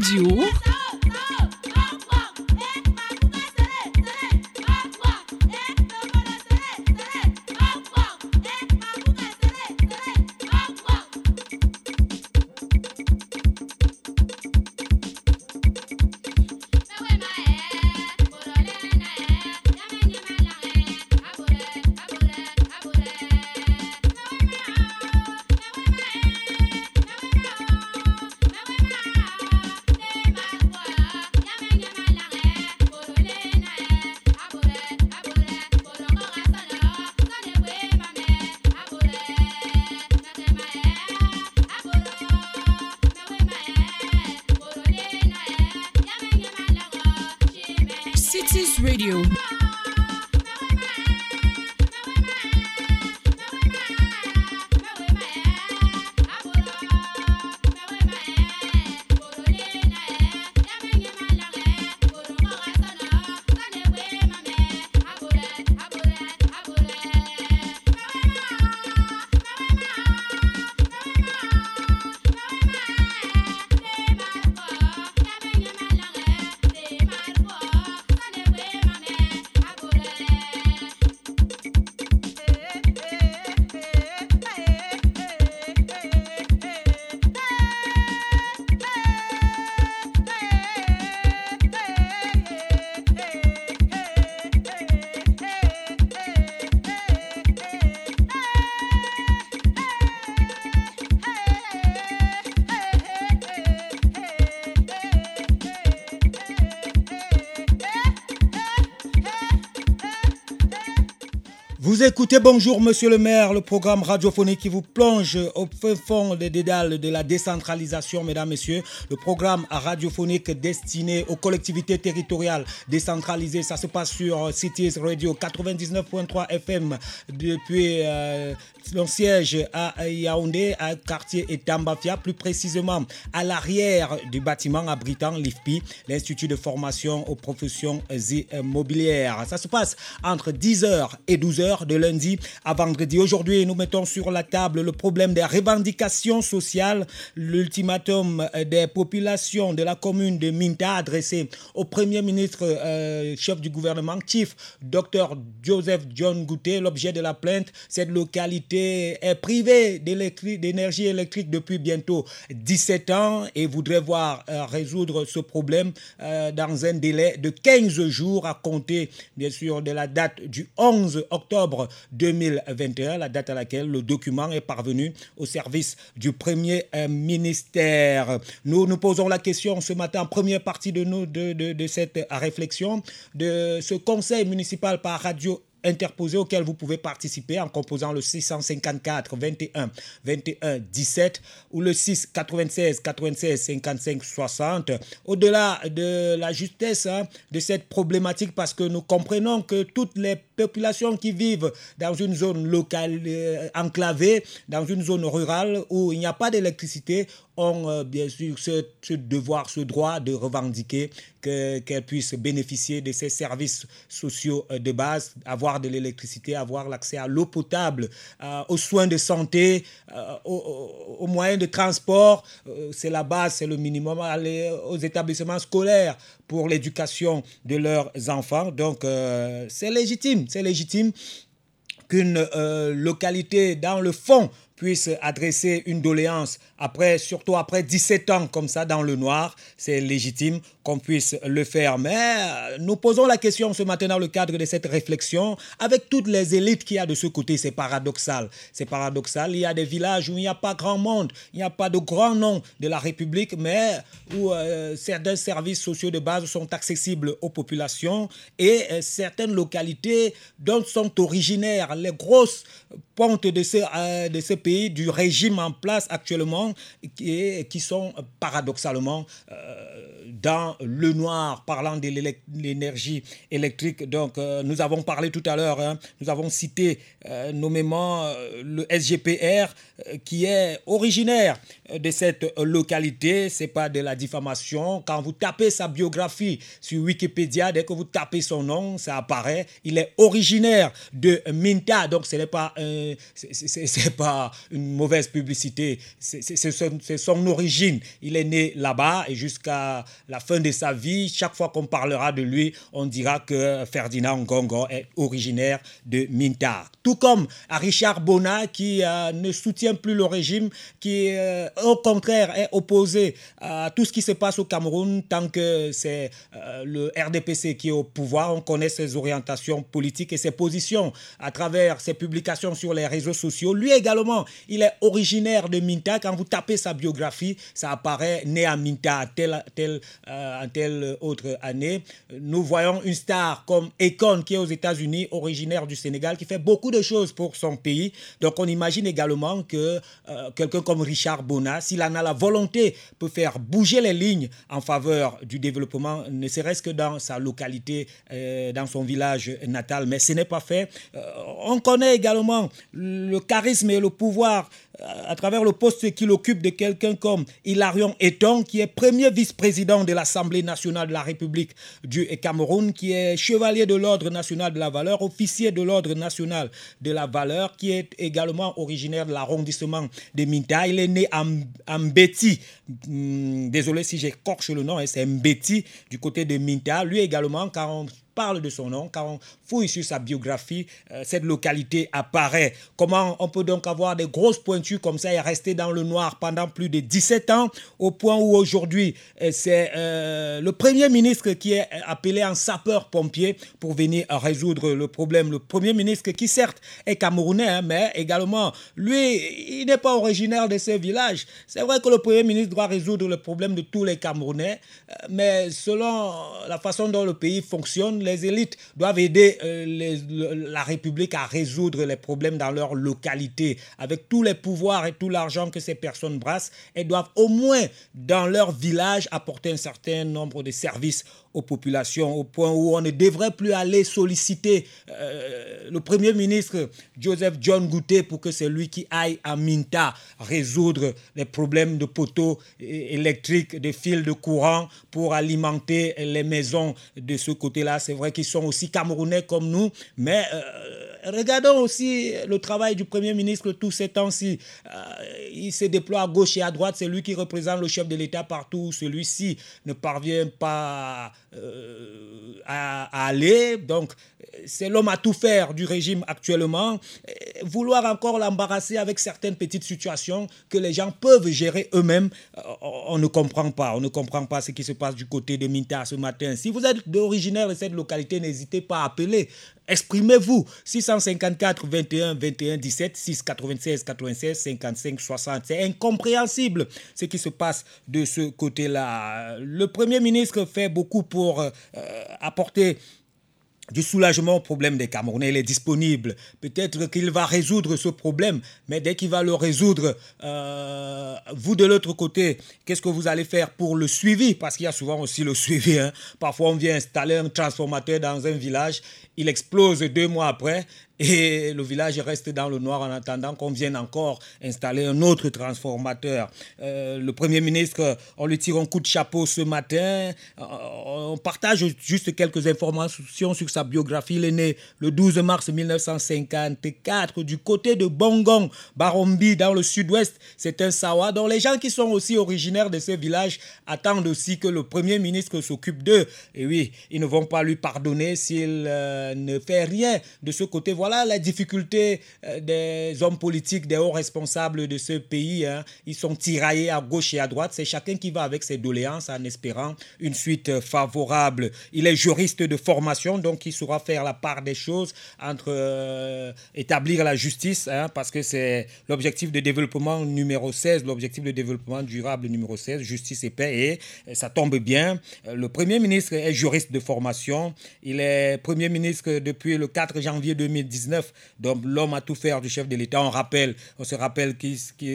Cities Écoutez Bonjour Monsieur le maire, le programme radiophonique qui vous plonge au fond des dédales de la décentralisation, mesdames, messieurs. Le programme radiophonique destiné aux collectivités territoriales décentralisées. Ça se passe sur Cities Radio 99.3 FM depuis euh, son siège à Yaoundé, à quartier Etambafia, plus précisément à l'arrière du bâtiment abritant l'IFPI, l'Institut de formation aux professions immobilières. Ça se passe entre 10h et 12h de lundi à vendredi. Aujourd'hui, nous mettons sur la table le problème des revendications sociales, l'ultimatum des populations de la commune de Minta adressé au Premier ministre, euh, chef du gouvernement, Chief Dr Joseph John Goutet. L'objet de la plainte, cette localité est privée d'énergie électrique depuis bientôt 17 ans et voudrait voir euh, résoudre ce problème euh, dans un délai de 15 jours à compter, bien sûr, de la date du 11 octobre 2021, la date à laquelle le document est parvenu au service du Premier ministère. Nous nous posons la question ce matin, première partie de, nous, de, cette réflexion, de ce conseil municipal par radio interposé auquel vous pouvez participer en composant le 654 21 21 17 ou le 6 96 96 55 60. Au-delà de la justesse hein, de cette problématique, parce que nous comprenons que toutes les populations qui vivent dans une zone locale euh, enclavée, dans une zone rurale où il n'y a pas d'électricité, ont euh, bien sûr ce, devoir, ce droit de revendiquer qu'elles qu puissent bénéficier de ces services sociaux euh, de base, avoir de l'électricité, avoir l'accès à l'eau potable, aux soins de santé, aux, aux, moyens de transport. C'est la base, c'est le minimum. Aller aux établissements scolaires pour l'éducation de leurs enfants. Donc euh, c'est légitime, c'est légitime qu'une localité dans le fond puisse adresser une doléance après, surtout après 17 ans comme ça dans le noir, c'est légitime qu'on puisse le faire. Mais nous posons la question ce matin dans le cadre de cette réflexion avec toutes les élites qu'il y a de ce côté. C'est paradoxal. C'est paradoxal. Il y a des villages où il n'y a pas grand monde, il n'y a pas de grand nom de la République, mais où euh, certains services sociaux de base sont accessibles aux populations et euh, certaines localités dont sont originaires les grosses pontes de ce, euh, de ce pays, du régime en place actuellement, qui, sont paradoxalement euh, dans le noir, parlant de l'énergie électrique. Donc, euh, nous avons parlé tout à l'heure, hein, nous avons cité euh, nommément euh, le SGPR qui est originaire de cette localité. C'est pas de la diffamation. Quand vous tapez sa biographie sur Wikipédia, dès que vous tapez son nom, ça apparaît. Il est originaire de Minta, donc ce n'est pas, c'est pas une mauvaise publicité. Son, son origine. Il est né là-bas et jusqu'à la fin de sa vie, chaque fois qu'on parlera de lui, on dira que Ferdinand Gongo est originaire de Mintar. Tout comme à Richard Bona qui euh, ne soutient plus le régime, qui euh, au contraire est opposé à tout ce qui se passe au Cameroun tant que c'est euh, le RDPC qui est au pouvoir. On connaît ses orientations politiques et ses positions à travers ses publications sur les réseaux sociaux. Lui également, il est originaire de Minta. Quand vous tapez sa biographie, ça apparaît né à Minta, tel, tel euh, telle autre année. Nous voyons une star comme Econ qui est aux États-Unis, originaire du Sénégal, qui fait beaucoup de choses pour son pays. Donc on imagine également que euh, quelqu'un comme Richard Bona, s'il en a la volonté, peut faire bouger les lignes en faveur du développement, ne serait-ce que dans sa localité, euh, dans son village natal. Mais ce n'est pas fait. on connaît également le charisme et le pouvoir à travers le poste qu'il occupe de quelqu'un comme Hilarion Eton, qui est premier vice-président de l'Assemblée nationale de la République du Cameroun, qui est chevalier de l'Ordre national de la valeur, officier de l'Ordre national de la valeur, qui est également originaire de l'arrondissement de Minta. Il est né à Mbeti, hmm, désolé si j'écorche le nom, hein, c'est Mbeti du côté de Minta. Lui également, quand parle de son nom, quand on fouille sur sa biographie, euh, cette localité apparaît. Comment on peut donc avoir des grosses pointures comme ça et rester dans le noir pendant plus de 17 ans, au point où aujourd'hui, euh, c'est euh, le Premier ministre qui est appelé en sapeur-pompier pour venir résoudre le problème. Le Premier ministre qui certes est camerounais, hein, mais également, lui, il n'est pas originaire de ce village. C'est vrai que le Premier ministre doit résoudre le problème de tous les Camerounais, mais selon la façon dont le pays fonctionne, les élites doivent aider euh, la République à résoudre les problèmes dans leur localité. Avec tous les pouvoirs et tout l'argent que ces personnes brassent, elles doivent au moins dans leur village apporter un certain nombre de services aux populations, au point où on ne devrait plus aller solliciter euh, le Premier ministre Joseph John Goutet pour que c'est lui qui aille à Minta résoudre les problèmes de poteaux électriques, de fils de courant pour alimenter les maisons de ce côté-là. C'est vrai qu'ils sont aussi camerounais comme nous, mais euh, regardons aussi le travail du Premier ministre tous ces temps-ci. Euh, il se déploie à gauche et à droite, c'est lui qui représente le chef de l'État partout. Celui-ci ne parvient pas euh, à, aller. Donc, c'est l'homme à tout faire du régime actuellement. Vouloir encore l'embarrasser avec certaines petites situations que les gens peuvent gérer eux-mêmes, euh, on ne comprend pas. On ne comprend pas ce qui se passe du côté de Minta ce matin. Si vous êtes originaire de cette localité, n'hésitez pas à appeler. Exprimez-vous. 654 21 21 17 6 96 96 55 60. C'est incompréhensible ce qui se passe de ce côté-là. Le Premier ministre fait beaucoup pour euh, apporter du soulagement au problème des Camerounais. Il est disponible. Peut-être qu'il va résoudre ce problème, mais dès qu'il va le résoudre, euh, vous de l'autre côté, qu'est-ce que vous allez faire pour le suivi? Parce qu'il y a souvent aussi le suivi. Hein. Parfois, on vient installer un transformateur dans un village, il explose deux mois après et le village reste dans le noir en attendant qu'on vienne encore installer un autre transformateur. Euh, le Premier ministre, on lui tire un coup de chapeau ce matin. Euh, on partage juste quelques informations sur sa biographie. Il est né le 12 mars 1954 du côté de Bongong, Barombi, dans le sud-ouest. C'est un Sawa. Donc les gens qui sont aussi originaires de ce village attendent aussi que le Premier ministre s'occupe d'eux. Et oui, ils ne vont pas lui pardonner s'il euh, ne fait rien de ce côté. Voilà voilà la difficulté euh, des hommes politiques, des hauts responsables de ce pays. Hein. Ils sont tiraillés à gauche et à droite. C'est chacun qui va avec ses doléances en espérant une suite favorable. Il est juriste de formation, donc il saura faire la part des choses entre euh, établir la justice, hein, parce que c'est l'objectif de développement numéro 16, l'objectif de développement durable numéro 16, justice et paix. Et ça tombe bien. Le Premier ministre est juriste de formation. Il est Premier ministre depuis le 4 janvier 2010 2019. Donc l'homme à tout faire du chef de l'État. On rappelle, on se rappelle que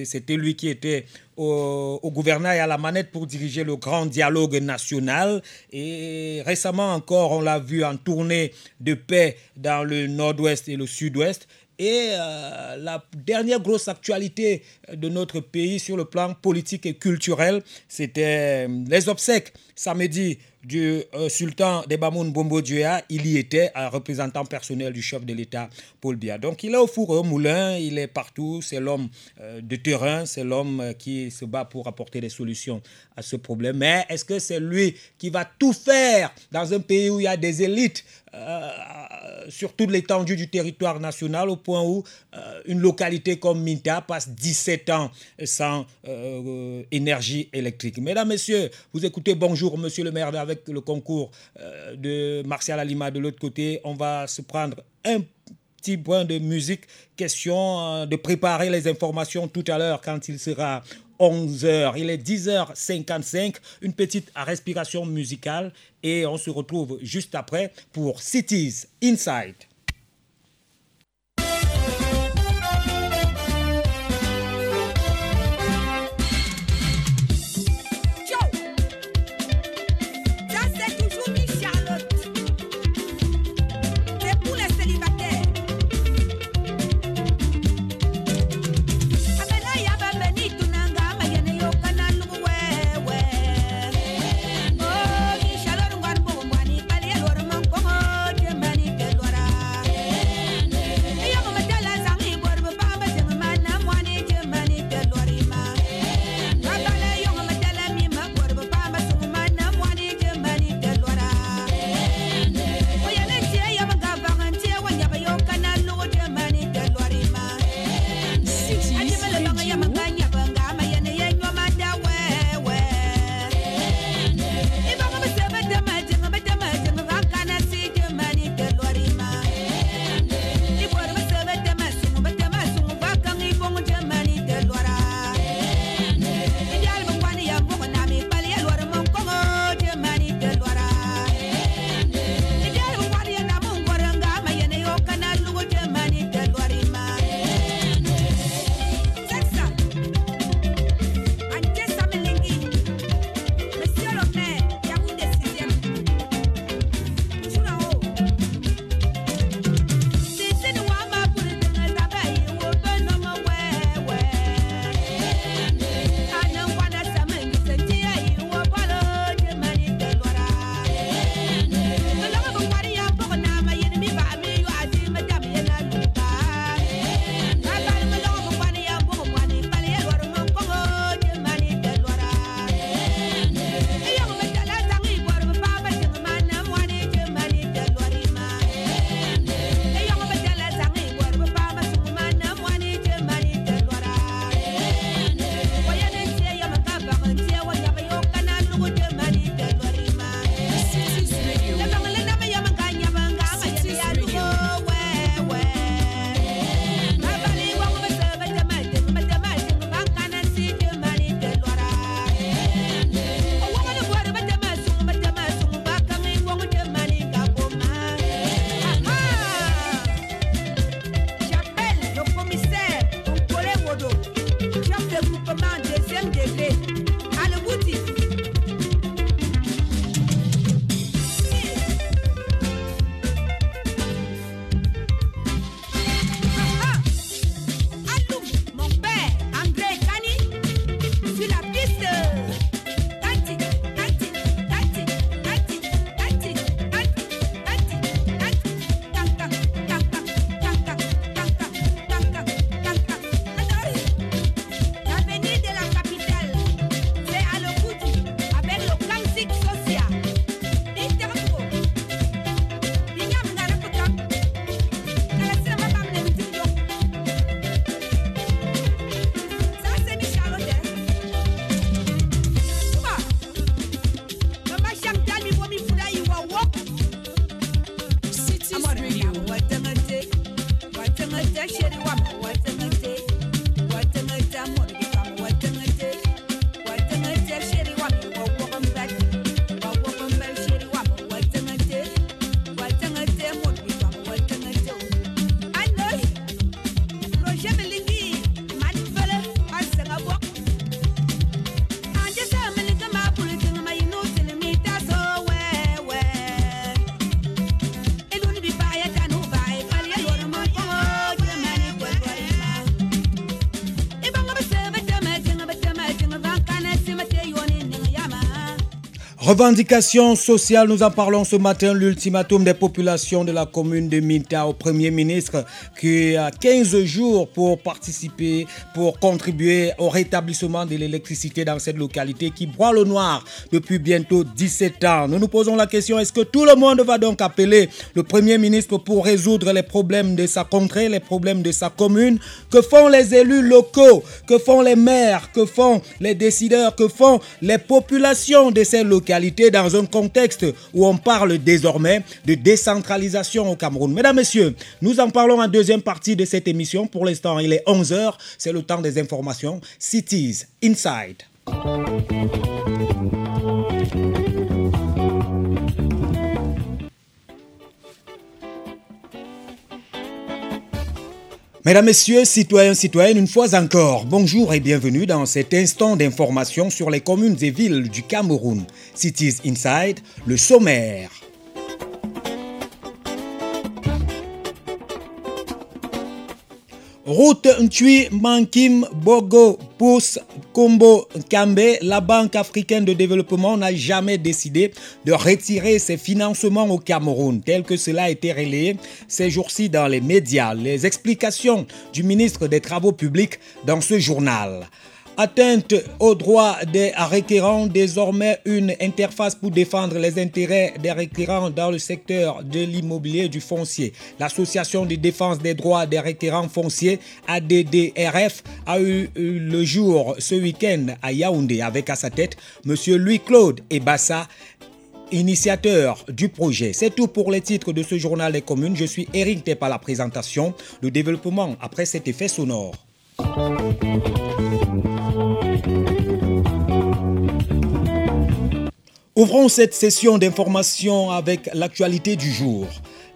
c'était lui qui était au, au, gouvernail à la manette pour diriger le grand dialogue national. Et récemment encore, on l'a vu en tournée de paix dans le nord-ouest et le sud-ouest. Et euh, la dernière grosse actualité de notre pays sur le plan politique et culturel, c'était les obsèques samedi du euh, sultan de Bamoun Bombo. Il y était, un représentant personnel du chef de l'État, Paul Biya. Donc il est au four au moulin, il est partout, c'est l'homme euh, de terrain, c'est l'homme euh, qui se bat pour apporter des solutions à ce problème. Mais est-ce que c'est lui qui va tout faire dans un pays où il y a des élites sur toute l'étendue du territoire national au point où une localité comme Minta passe 17 ans sans énergie électrique? Mesdames, Messieurs, vous écoutez Bonjour Monsieur le maire le concours euh, de Martial Alima de l'autre côté. On va se prendre un petit point de musique. Question euh, de préparer les informations tout à l'heure quand il sera 11h. Il est 10h55. Une petite respiration musicale et on se retrouve juste après pour Cities Inside. Revendication sociale, nous en parlons ce matin, l'ultimatum des populations de la commune de Minta au Premier ministre qui a 15 jours pour participer, pour contribuer au rétablissement de l'électricité dans cette localité qui broie le noir depuis bientôt 17 ans. Nous nous posons la question, est-ce que tout le monde va donc appeler le Premier ministre pour résoudre les problèmes de sa contrée, les problèmes de sa commune? Que font les élus locaux? Que font les maires? Que font les décideurs? Que font les populations de ces localités dans un contexte où on parle désormais de décentralisation au Cameroun? Mesdames, Messieurs, nous en parlons en deuxième partie de cette émission. Pour l'instant, il est 11h, c'est le temps des informations. Cities Inside. Mesdames, Messieurs, citoyens, citoyennes, une fois encore, bonjour et bienvenue dans cet instant d'information sur les communes et villes du Cameroun. Cities Inside, le sommaire. Route Ntui Mankim Bogo Pousse Combo Kambe, la Banque africaine de développement n'a jamais décidé de retirer ses financements au Cameroun, tel que cela a été relayé ces jours-ci dans les médias. Les explications du ministre des Travaux publics dans ce journal. Atteinte aux droits des requérants, désormais une interface pour défendre les intérêts des requérants dans le secteur de l'immobilier du foncier. L'Association de défense des droits des requérants fonciers, ADDRF, a eu le jour ce week-end à Yaoundé avec à sa tête M. Louis-Claude Ebassa, initiateur du projet. C'est tout pour les titres de ce journal des communes. Je suis Eric Tepa la présentation. Le développement après cet effet sonore. Ouvrons cette session d'information avec l'actualité du jour.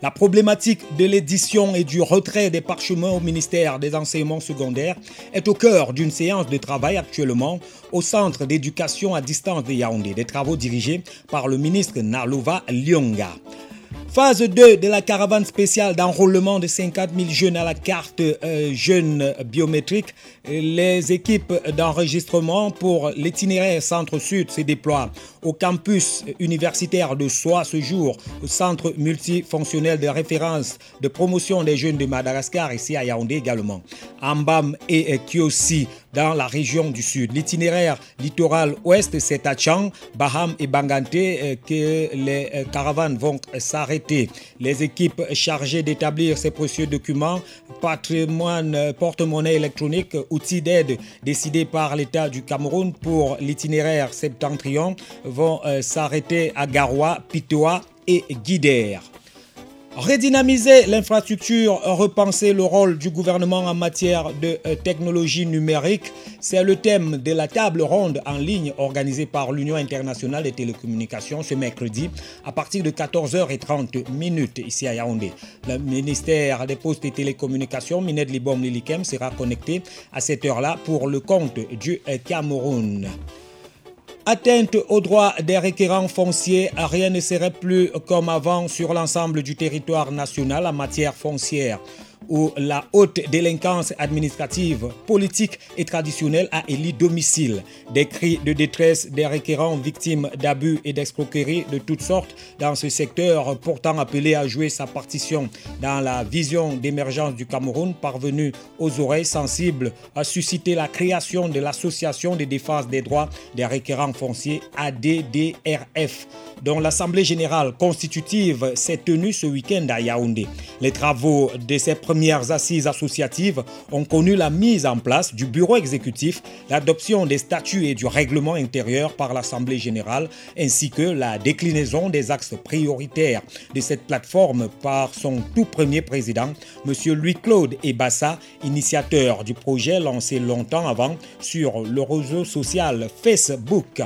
La problématique de l'édition et du retrait des parchemins au ministère des enseignements secondaires est au cœur d'une séance de travail actuellement au Centre d'éducation à distance de Yaoundé, des travaux dirigés par le ministre Nalova Lyonga. Phase 2 de la caravane spéciale d'enrôlement de 50 000 jeunes à la carte euh, jeune biométrique. Les équipes d'enregistrement pour l'itinéraire Centre-Sud se déploient au campus universitaire de Soie ce jour, au centre multifonctionnel de référence de promotion des jeunes de Madagascar, ici à Yaoundé également. Ambam et Kiosi dans la région du Sud. L'itinéraire littoral ouest, c'est à Chang, Baham et Bangante euh, que les euh, caravanes vont s'arrêter. Les équipes chargées d'établir ces précieux documents, patrimoine, euh, porte-monnaie électronique, outils d'aide décidés par l'État du Cameroun pour l'itinéraire septentrion vont s'arrêter à Garoua, Pitoa et Guidère. Redynamiser l'infrastructure, repenser le rôle du gouvernement en matière de euh, technologie numérique, c'est le thème de la table ronde en ligne organisée par l'Union internationale des télécommunications ce mercredi à partir de 14h30 minutes ici à Yaoundé. Le ministère des Postes et Télécommunications, Mined Libom Lilikem, sera connecté à cette heure-là pour le compte du euh, Cameroun. Atteinte aux droits des requérants fonciers, rien ne serait plus comme avant sur l'ensemble du territoire national en matière foncière où la haute délinquance administrative, politique et traditionnelle a élu domicile. Des cris de détresse des requérants victimes d'abus et d'escroqueries de toutes sortes dans ce secteur, pourtant appelé à jouer sa partition dans la vision d'émergence du Cameroun, parvenu aux oreilles sensibles, a suscité la création de l'Association de défense des droits des requérants fonciers ADDRF, dont l'Assemblée générale constitutive s'est tenue ce week-end à Yaoundé. Les travaux de ces premières assises associatives ont connu la mise en place du bureau exécutif, l'adoption des statuts et du règlement intérieur par l'Assemblée générale, ainsi que la déclinaison des axes prioritaires de cette plateforme par son tout premier président, M. Louis-Claude Ebassa, initiateur du projet lancé longtemps avant sur le réseau social Facebook.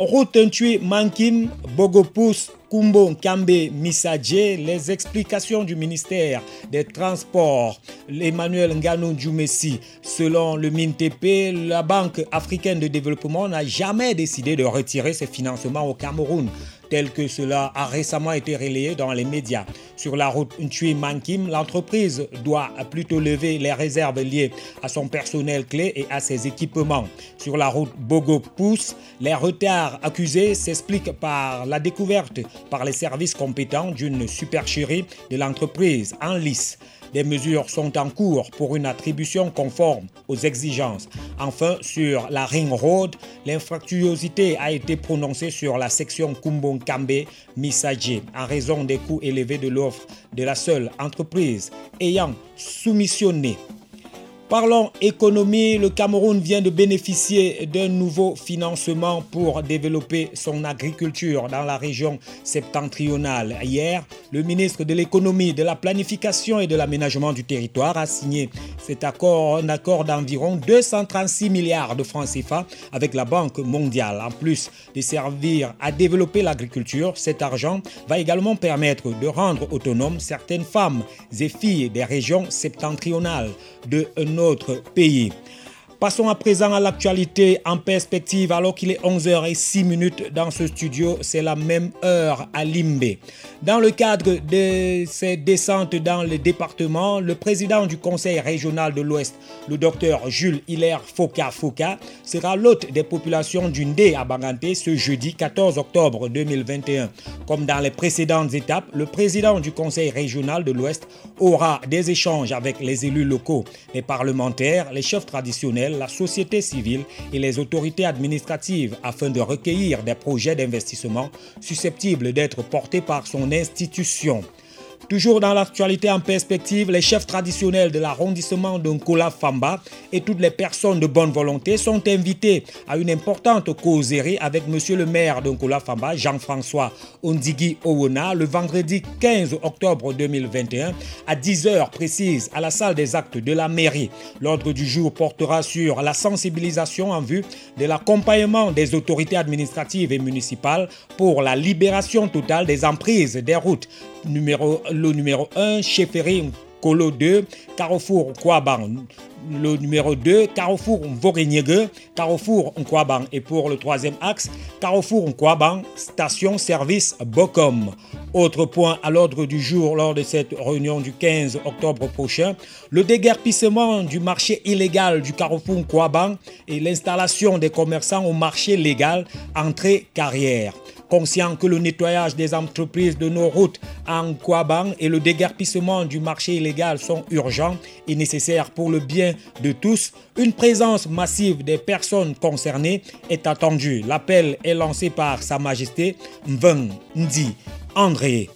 Route Mankim, Bogopus, Kumbo Kambe Misadje, les explications du ministère des Transports, Emmanuel Nganou Djoumessi, selon le MINTP, la Banque africaine de développement n'a jamais décidé de retirer ses financements au Cameroun tel que cela a récemment été relayé dans les médias. Sur la route Ntui Mankim, l'entreprise doit plutôt lever les réserves liées à son personnel clé et à ses équipements. Sur la route Bogo-Pousse, les retards accusés s'expliquent par la découverte par les services compétents d'une supercherie de l'entreprise en lice. Des mesures sont en cours pour une attribution conforme aux exigences. Enfin, sur la Ring Road, l'infractuosité a été prononcée sur la section Kumbon-Kambe-Misaje en raison des coûts élevés de l'offre de la seule entreprise ayant soumissionné Parlons économie, le Cameroun vient de bénéficier d'un nouveau financement pour développer son agriculture dans la région septentrionale. Hier, le ministre de l'économie, de la planification et de l'aménagement du territoire a signé cet accord, un accord d'environ 236 milliards de francs CFA avec la Banque mondiale. En plus de servir à développer l'agriculture, cet argent va également permettre de rendre autonomes certaines femmes et filles des régions septentrionales de notre pays. Passons à présent à l'actualité en perspective alors qu'il est 11h06 dans ce studio, c'est la même heure à Limbe. Dans le cadre de ces descentes dans le département, le président du conseil régional de l'Ouest, le docteur Jules Hilaire Foka Foka, sera l'hôte des populations du Ndé à Banganté ce jeudi 14 octobre 2021. Comme dans les précédentes étapes, le président du conseil régional de l'Ouest aura des échanges avec les élus locaux, les parlementaires, les chefs traditionnels, la société civile et les autorités administratives afin de recueillir des projets d'investissement susceptibles d'être portés par son institution. Toujours dans l'actualité en perspective, les chefs traditionnels de l'arrondissement de Nkola Famba et toutes les personnes de bonne volonté sont invités à une importante causerie avec monsieur le maire de Nkola Famba, Jean-François Ondigui Owona, le vendredi 15 octobre 2021 à 10h précises à la salle des actes de la mairie. L'ordre du jour portera sur la sensibilisation en vue de l'accompagnement des autorités administratives et municipales pour la libération totale des emprises des routes numéro, le numéro 1, Cheferin Colo 2, Carrefour Kouaban. Le numéro 2, Carrefour Vorenyege, Carrefour Nkwaban. Et pour le troisième axe, Carrefour Nkwaban, station service Bokom. Autre point à l'ordre du jour lors de cette réunion du 15 octobre prochain, le déguerpissement du marché illégal du Carrefour Nkwaban et l'installation des commerçants au marché légal entrée-carrière. Conscient que le nettoyage des entreprises de nos routes en Kouaban et le déguerpissement du marché illégal sont urgents et nécessaires pour le bien de tous, une présence massive des personnes concernées est attendue. L'appel est lancé par Sa Majesté Mveng Ndi André.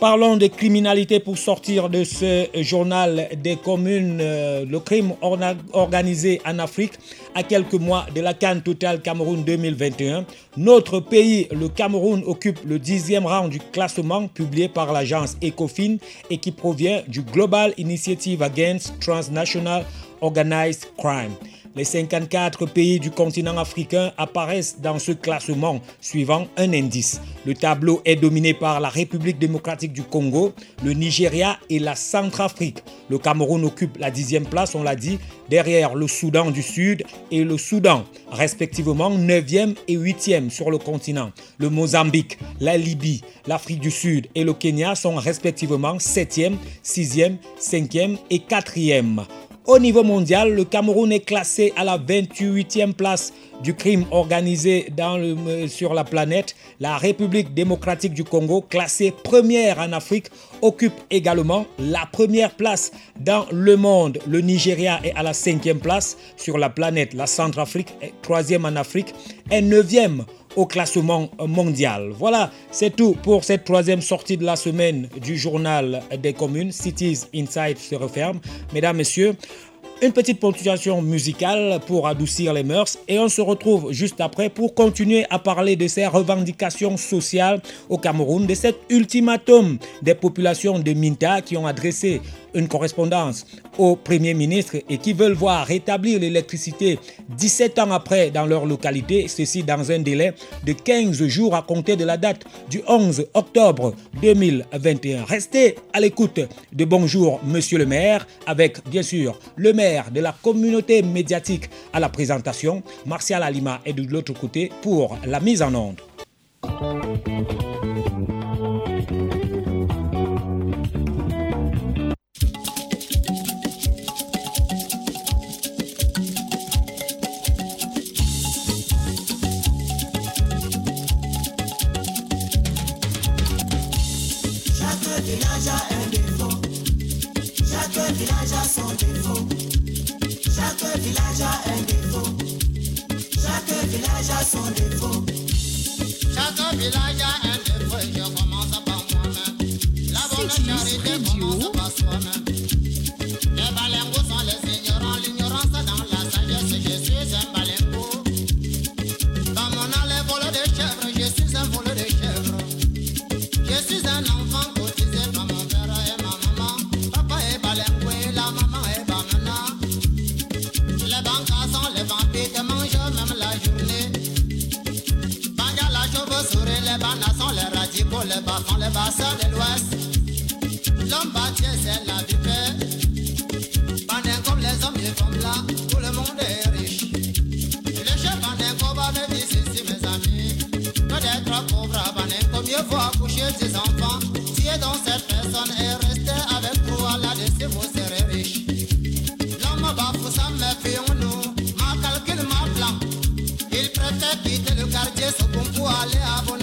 Parlons de criminalité pour sortir de ce journal des communes. Euh, le crime organisé en Afrique à quelques mois de la Cannes Total Cameroun 2021. Notre pays, le Cameroun, occupe le dixième rang du classement publié par l'agence Ecofin et qui provient du Global Initiative Against Transnational Organized Crime. Les 54 pays du continent africain apparaissent dans ce classement suivant un indice. Le tableau est dominé par la République démocratique du Congo, le Nigeria et la Centrafrique. Le Cameroun occupe la dixième place, on l'a dit, derrière le Soudan du Sud et le Soudan, respectivement 9e et 8e sur le continent. Le Mozambique, la Libye, l'Afrique du Sud et le Kenya sont respectivement 7e, 6e, 5e et 4e. Au niveau mondial, le Cameroun est classé à la 28e place du crime organisé euh, sur la planète. La République démocratique du Congo, classée première en Afrique, occupe également la première place dans le monde. Le Nigeria est à la cinquième place sur la planète. La Centrafrique est troisième en Afrique et neuvième au classement mondial. Voilà, c'est tout pour cette troisième sortie de la semaine du journal des communes. Cities Insight se referme. Mesdames, Messieurs, une petite ponctuation musicale pour adoucir les mœurs et on se retrouve juste après pour continuer à parler de ces revendications sociales au Cameroun, de cet ultimatum des populations de Minta qui ont adressé une correspondance au Premier ministre et qui veulent voir rétablir l'électricité 17 ans après dans leur localité, ceci dans un délai de 15 jours à compter de la date du 11 octobre 2021. Restez à l'écoute de Bonjour Monsieur le maire avec bien sûr le maire de la communauté médiatique à la présentation. Martial Alima est de l'autre côté pour la mise en onde. Chaque village a un défaut. Chaque village a son défaut. Chaque village a un défaut. Je commence par moi-même. La bonne charité commence par soi-même. les les bassins de l'ouest. L'homme bâti, c'est la vipère. Panin comme les hommes, les femmes là, tout le monde est riche. Le chef Panenko va me dire ceci, mes amis. Peut-être pauvre Panenko, mieux vaut accoucher ses enfants. Si est dans cette personne et rester avec vous à la dessus, vous serez riche. L'homme bafoue, ça me fions-nous. Ma calcul, ma plan. Il préfère quitter le quartier, ce qu'on peut aller à bon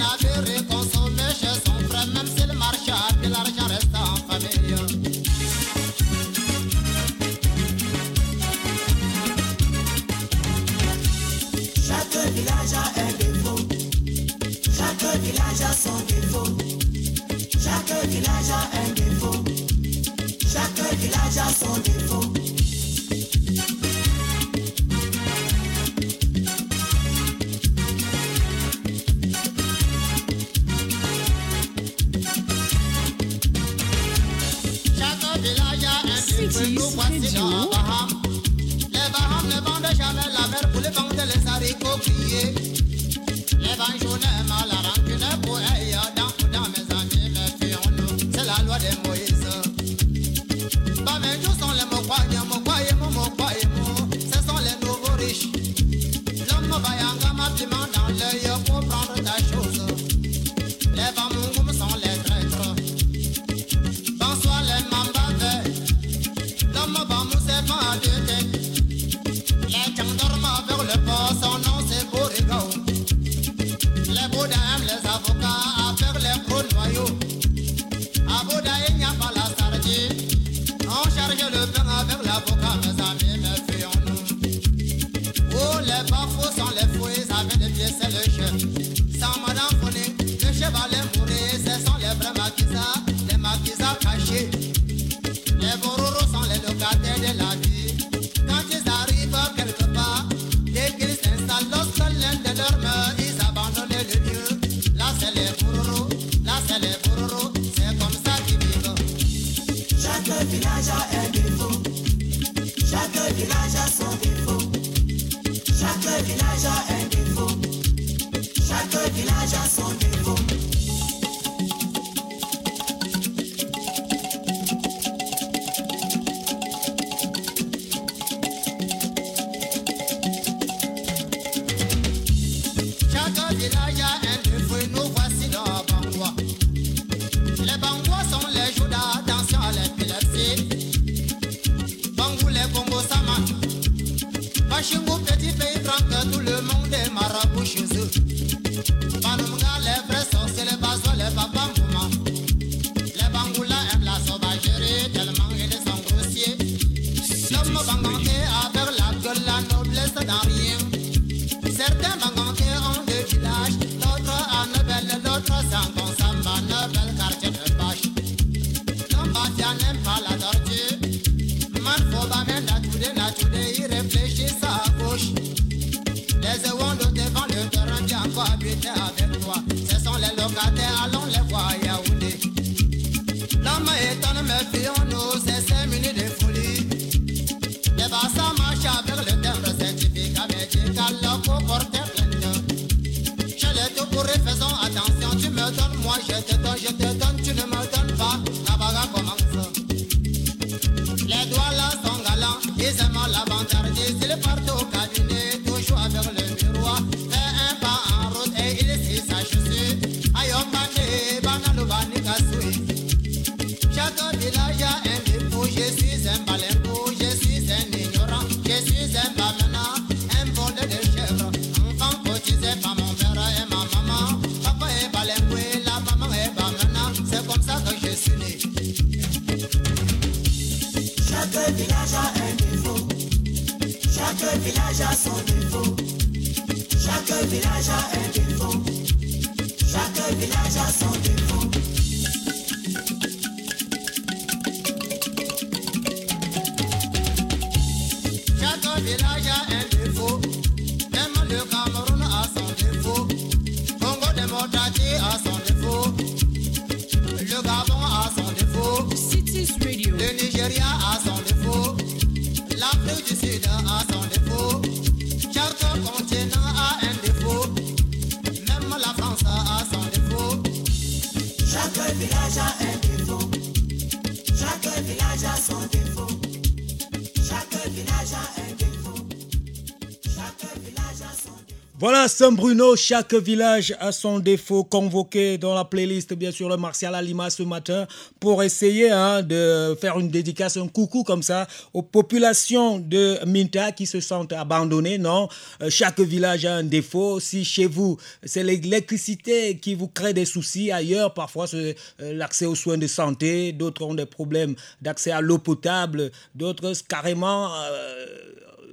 Chaque village a un défaut. Chaque village a son Voilà Saint-Bruno, chaque village a son défaut convoqué dans la playlist, bien sûr, le Martial Alima ce matin pour essayer hein, de faire une dédicace, un coucou comme ça aux populations de Minta qui se sentent abandonnées. Non, Euh, chaque village a un défaut. Si chez vous, c'est l'électricité qui vous crée des soucis, ailleurs, parfois, c'est euh, l'accès aux soins de santé, d'autres ont des problèmes d'accès à l'eau potable, d'autres carrément... euh,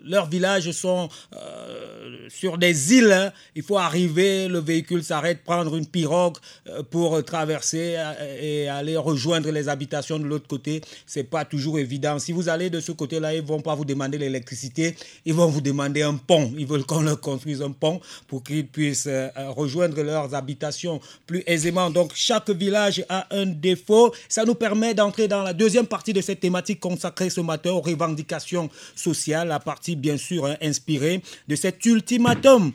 leurs villages sont euh, sur des îles. hein. Il faut arriver, le véhicule s'arrête, prendre une pirogue euh, pour traverser euh, et aller rejoindre les habitations de l'autre côté. C'est pas toujours évident. Si vous allez de ce côté-là, ils vont pas vous demander l'électricité, ils vont vous demander un pont. Ils veulent qu'on leur construise un pont pour qu'ils puissent rejoindre leurs habitations plus aisément. Donc chaque village a un défaut. Ça nous permet d'entrer dans la deuxième partie de cette thématique consacrée ce matin aux revendications sociales, la bien sûr hein, inspirée de cet ultimatum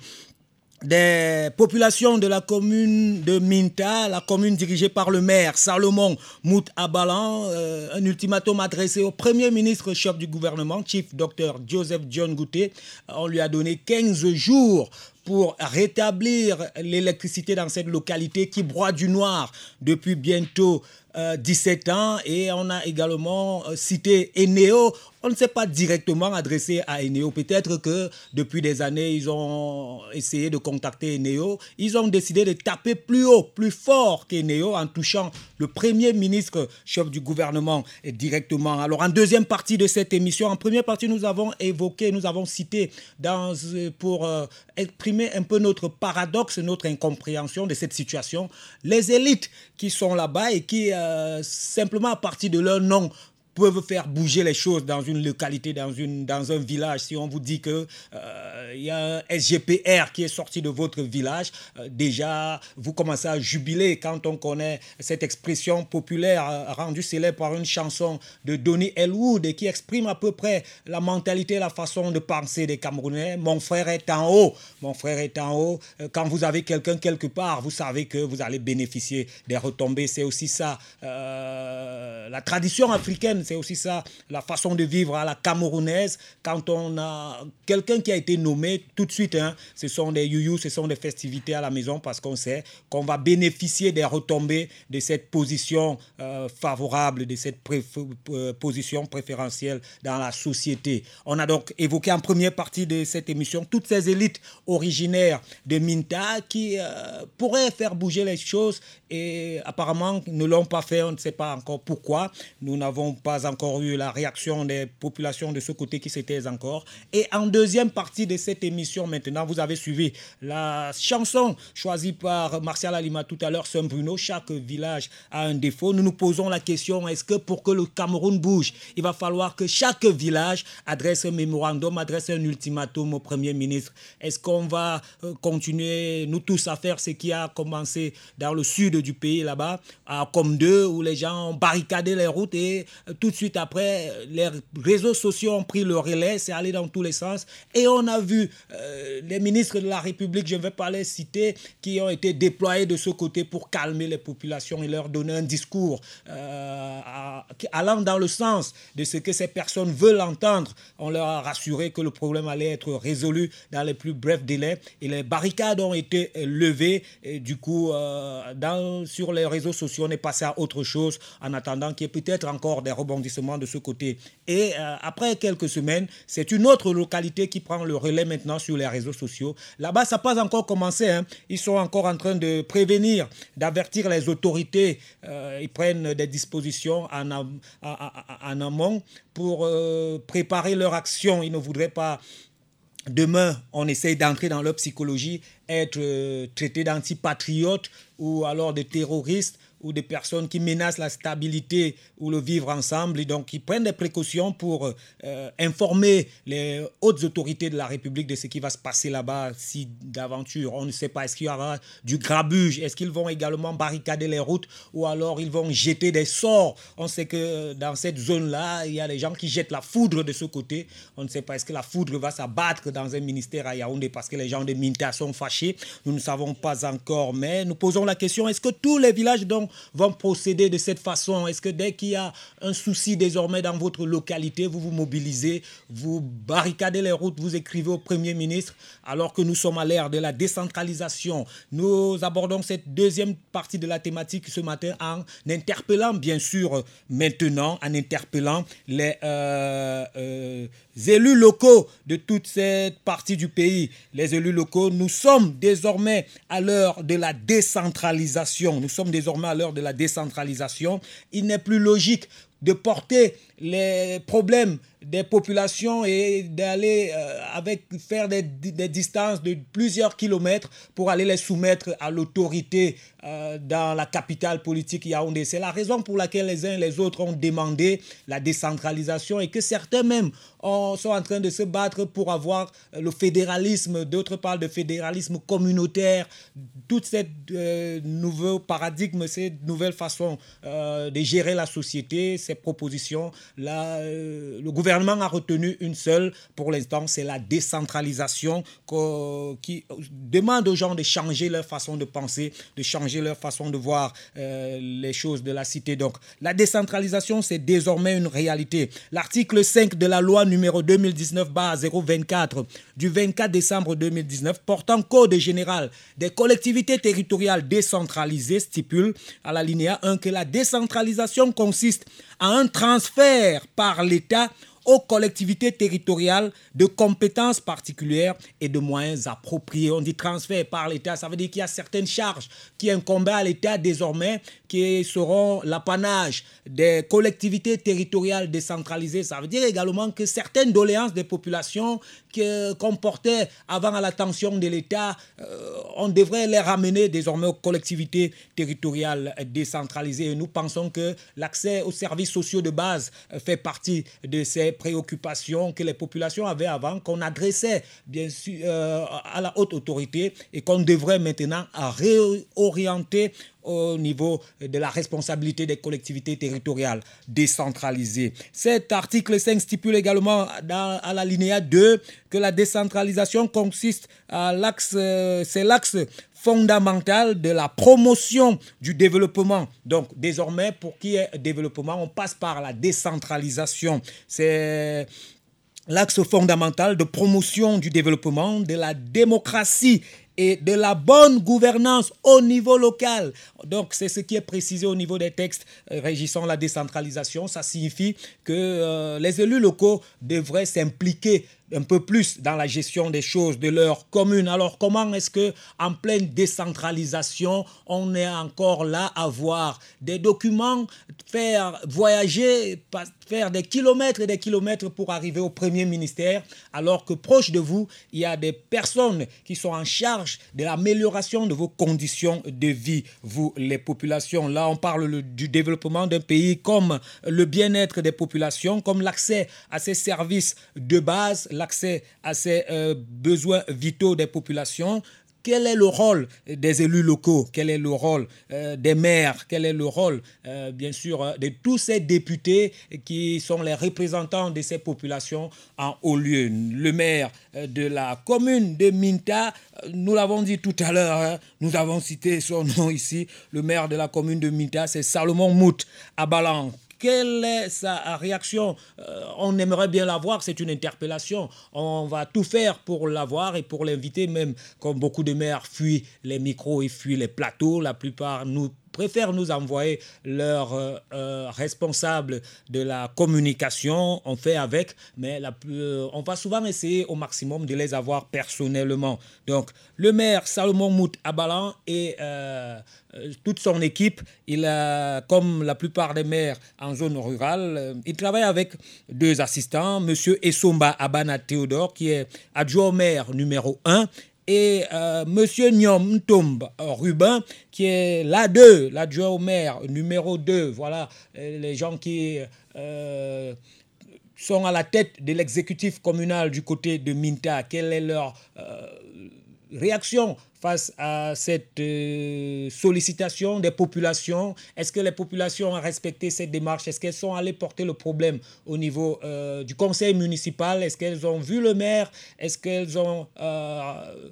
des populations de la commune de Minta, la commune dirigée par le maire Salomon Mout Abalan, euh, un ultimatum adressé au premier ministre chef du gouvernement, Chief Dr Joseph John Goutet. On lui a donné 15 jours pour rétablir l'électricité dans cette localité qui broie du noir depuis bientôt euh, 17 ans. Et on a également euh, cité Eneo. On ne s'est pas directement adressé à Eneo. Peut-être que depuis des années, ils ont essayé de contacter Eneo. Ils ont décidé de taper plus haut, plus fort qu'Eneo en touchant le premier ministre chef du gouvernement euh, directement. Alors en deuxième partie de cette émission, en première partie, nous avons évoqué, nous avons cité euh, pour euh, exprimer un peu notre paradoxe, notre incompréhension de cette situation, les élites qui sont là-bas et qui, euh, simplement à partir de leur nom, peuvent faire bouger les choses dans une localité, dans, une, dans un village. Si on vous dit que euh, y a un SGPR qui est sorti de votre village, euh, déjà vous commencez à jubiler quand on connaît cette expression populaire euh, rendue célèbre par une chanson de Donny Elwood qui exprime à peu près la mentalité, la façon de penser des Camerounais. Mon frère est en haut, mon frère est en haut. Euh, Quand vous avez quelqu'un quelque part, vous savez que vous allez bénéficier des retombées. C'est aussi ça, la tradition africaine, c'est aussi ça, la façon de vivre à la camerounaise. Quand on a quelqu'un qui a été nommé, tout de suite, hein, ce sont des youyou, ce sont des festivités à la maison parce qu'on sait qu'on va bénéficier des retombées de cette position euh, favorable, de cette pré- euh, position préférentielle dans la société. On a donc évoqué en première partie de cette émission toutes ces élites originaires de Minta qui euh, pourraient faire bouger les choses et apparemment ne l'ont pas fait. On ne sait pas encore pourquoi. Nous n'avons pas encore eu la réaction des populations de ce côté qui s'étaient encore. Et en deuxième partie de cette émission maintenant, vous avez suivi la chanson choisie par Martial Alima tout à l'heure, Saint Bruno. Chaque village a un défaut. Nous nous posons la question, est-ce que pour que le Cameroun bouge, il va falloir que chaque village adresse un mémorandum, adresse un ultimatum au Premier ministre? Est-ce qu'on va euh, continuer, nous tous, à faire ce qui a commencé dans le sud du pays, là-bas, à comme deux, où les gens ont barricadé les routes et euh, tout de suite après, euh, les réseaux sociaux ont pris le relais, c'est allé dans tous les sens. Et on a vu euh, les ministres de la République, je ne vais pas les citer, qui ont été déployés de ce côté pour calmer les populations et leur donner un discours euh, allant dans le sens de ce que ces personnes veulent entendre. On leur a rassuré que le problème allait être résolu dans les plus brefs délais et les barricades ont été levées. Et du coup, sur les réseaux sociaux, on est passé à autre chose en attendant qu'il y ait peut-être encore des de ce côté. Et euh, après quelques semaines, c'est une autre localité qui prend le relais maintenant sur les réseaux sociaux. Là-bas, ça n'a pas encore commencé. hein. Ils sont encore en train de prévenir, d'avertir les autorités. Euh, ils prennent des dispositions en, am- en amont pour euh, préparer leur action. Ils ne voudraient pas demain, on essaye d'entrer dans leur psychologie, être euh, traité d'antipatriotes ou alors de terroristes ou des personnes qui menacent la stabilité ou le vivre ensemble. Et donc ils prennent des précautions pour euh, informer les hautes autorités de la République de ce qui va se passer là-bas. Si d'aventure on ne sait pas est-ce qu'il y aura du grabuge est-ce qu'ils vont également barricader les routes ou alors ils vont jeter des sorts? On sait que dans cette zone-là il y a des gens qui jettent la foudre de ce côté. On ne sait pas est-ce que la foudre va s'abattre dans un ministère à Yaoundé parce que les gens de Minta sont fâchés? Nous ne savons pas encore mais nous posons la question est-ce que tous les villages donc vont procéder de cette façon Est-ce que dès qu'il y a un souci désormais dans votre localité, vous vous mobilisez, vous barricadez les routes, vous écrivez au Premier ministre, alors que nous sommes à l'ère de la décentralisation Nous abordons cette deuxième partie de la thématique ce matin en interpellant, bien sûr, maintenant, en interpellant les euh, euh, élus locaux de toute cette partie du pays. Les élus locaux, nous sommes désormais à l'heure de la décentralisation. Nous sommes désormais à de la décentralisation. Il n'est plus logique de porter les problèmes des populations et d'aller euh, avec faire des, des, distances de plusieurs kilomètres pour aller les soumettre à l'autorité euh, dans la capitale politique Yaoundé. C'est la raison pour laquelle les uns et les autres ont demandé la décentralisation et que certains même ont, sont en train de se battre pour avoir le fédéralisme. D'autres parlent de fédéralisme communautaire. Toute cette euh, nouveau paradigme, cette nouvelle façon euh, de gérer la société, ces propositions, euh, le gouvernement a retenu une seule pour l'instant, c'est la décentralisation qui demande aux gens de changer leur façon de penser, de changer leur façon de voir euh, les choses de la cité. Donc, la décentralisation, c'est désormais une réalité. L'article 5 de la loi numéro 2019-024 du 24 décembre 2019 portant code général des collectivités territoriales décentralisées stipule à la linéa 1 que la décentralisation consiste à un transfert par l'État aux collectivités territoriales de compétences particulières et de moyens appropriés. On dit transfert par l'État, ça veut dire qu'il y a certaines charges qui incombent à l'État désormais, qui seront l'apanage des collectivités territoriales décentralisées. Ça veut dire également que certaines doléances des populations qu'on portait avant à l'attention de l'État, euh, on devrait les ramener désormais aux collectivités territoriales décentralisées. Nous pensons que l'accès aux services sociaux de base fait partie de ces préoccupations que les populations avaient avant, qu'on adressait bien sûr euh, à la haute autorité et qu'on devrait maintenant réorienter au niveau de la responsabilité des collectivités territoriales décentralisées. Cet article 5 stipule également dans, à la linéa 2 que la décentralisation consiste à l'axe, euh, c'est l'axe fondamental de la promotion du développement. Donc désormais, pour qu'il y ait développement, on passe par la décentralisation. C'est l'axe fondamental de promotion du développement, de la démocratie et de la bonne gouvernance au niveau local. Donc, c'est ce qui est précisé au niveau des textes euh, régissant la décentralisation. Ça signifie que euh, les élus locaux devraient s'impliquer un peu plus dans la gestion des choses de leur commune. Alors comment est-ce que en pleine décentralisation, on est encore là à voir des documents, faire voyager, faire des kilomètres et des kilomètres pour arriver au premier ministère, alors que proche de vous, il y a des personnes qui sont en charge de l'amélioration de vos conditions de vie, vous les populations? Là, on parle du développement d'un pays comme le bien-être des populations, comme l'accès à ces services de base, l'accès à ces euh, besoins vitaux des populations, quel est le rôle des élus locaux? Quel est le rôle euh, des maires? Quel est le rôle, euh, bien sûr, de tous ces députés qui sont les représentants de ces populations en haut lieu? Le maire de la commune de Minta, nous l'avons dit tout à l'heure, hein, nous avons cité son nom ici, le maire de la commune de Minta, c'est Salomon Mout à Balan. Quelle est sa réaction? Euh, On aimerait bien l'avoir, c'est une interpellation. On va tout faire pour l'avoir et pour l'inviter, même comme beaucoup de maires fuient les micros et fuient les plateaux. La plupart nous préfèrent nous envoyer leur euh, euh, responsable de la communication. On fait avec, mais euh, on va souvent essayer au maximum de les avoir personnellement. Donc, le maire Salomon Mout Abalan et euh, euh, toute son équipe, il a, comme la plupart des maires en zone rurale, il travaille avec deux assistants, Monsieur Essomba Abana Théodore, qui est adjoint maire numéro 1, et euh, Monsieur Nyom Ntomb Rubin, qui est l'A2, l'adjoint au maire numéro 2. Voilà euh, les gens qui euh, sont à la tête de l'exécutif communal du côté de Minta. Quelle est leur euh, réaction face à cette euh, sollicitation des populations? Est-ce que les populations ont respecté cette démarche? Est-ce qu'elles sont allées porter le problème au niveau euh, du conseil municipal? Est-ce qu'elles ont vu le maire? Est-ce qu'elles ont euh,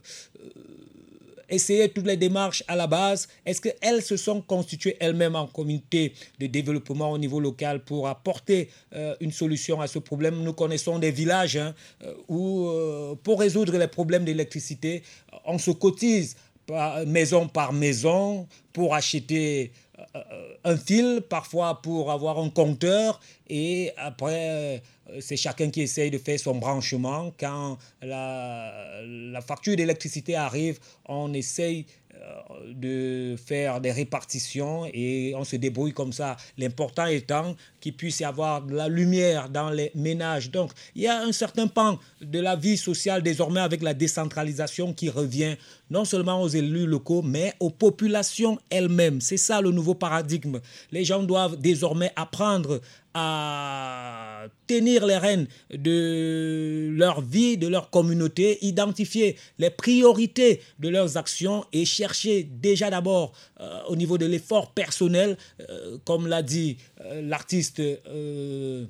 essayé toutes les démarches à la base. Est-ce qu'elles se sont constituées elles-mêmes en communauté de développement au niveau local pour apporter euh, une solution à ce problème? Nous connaissons des villages hein, euh, où, euh, pour résoudre les problèmes d'électricité, on se cotise maison par maison pour acheter un fil, parfois pour avoir un compteur, et après, euh, c'est chacun qui essaye de faire son branchement. Quand la, facture d'électricité arrive, on essaye euh, de faire des répartitions et on se débrouille comme ça. L'important étant puisse y avoir de la lumière dans les ménages. Donc, il y a un certain pan de la vie sociale désormais avec la décentralisation qui revient non seulement aux élus locaux, mais aux populations elles-mêmes. C'est ça le nouveau paradigme. Les gens doivent désormais apprendre à tenir les rênes de leur vie, de leur communauté, identifier les priorités de leurs actions et chercher déjà d'abord euh, au niveau de l'effort personnel, euh, comme l'a dit euh, l'artiste. Euh,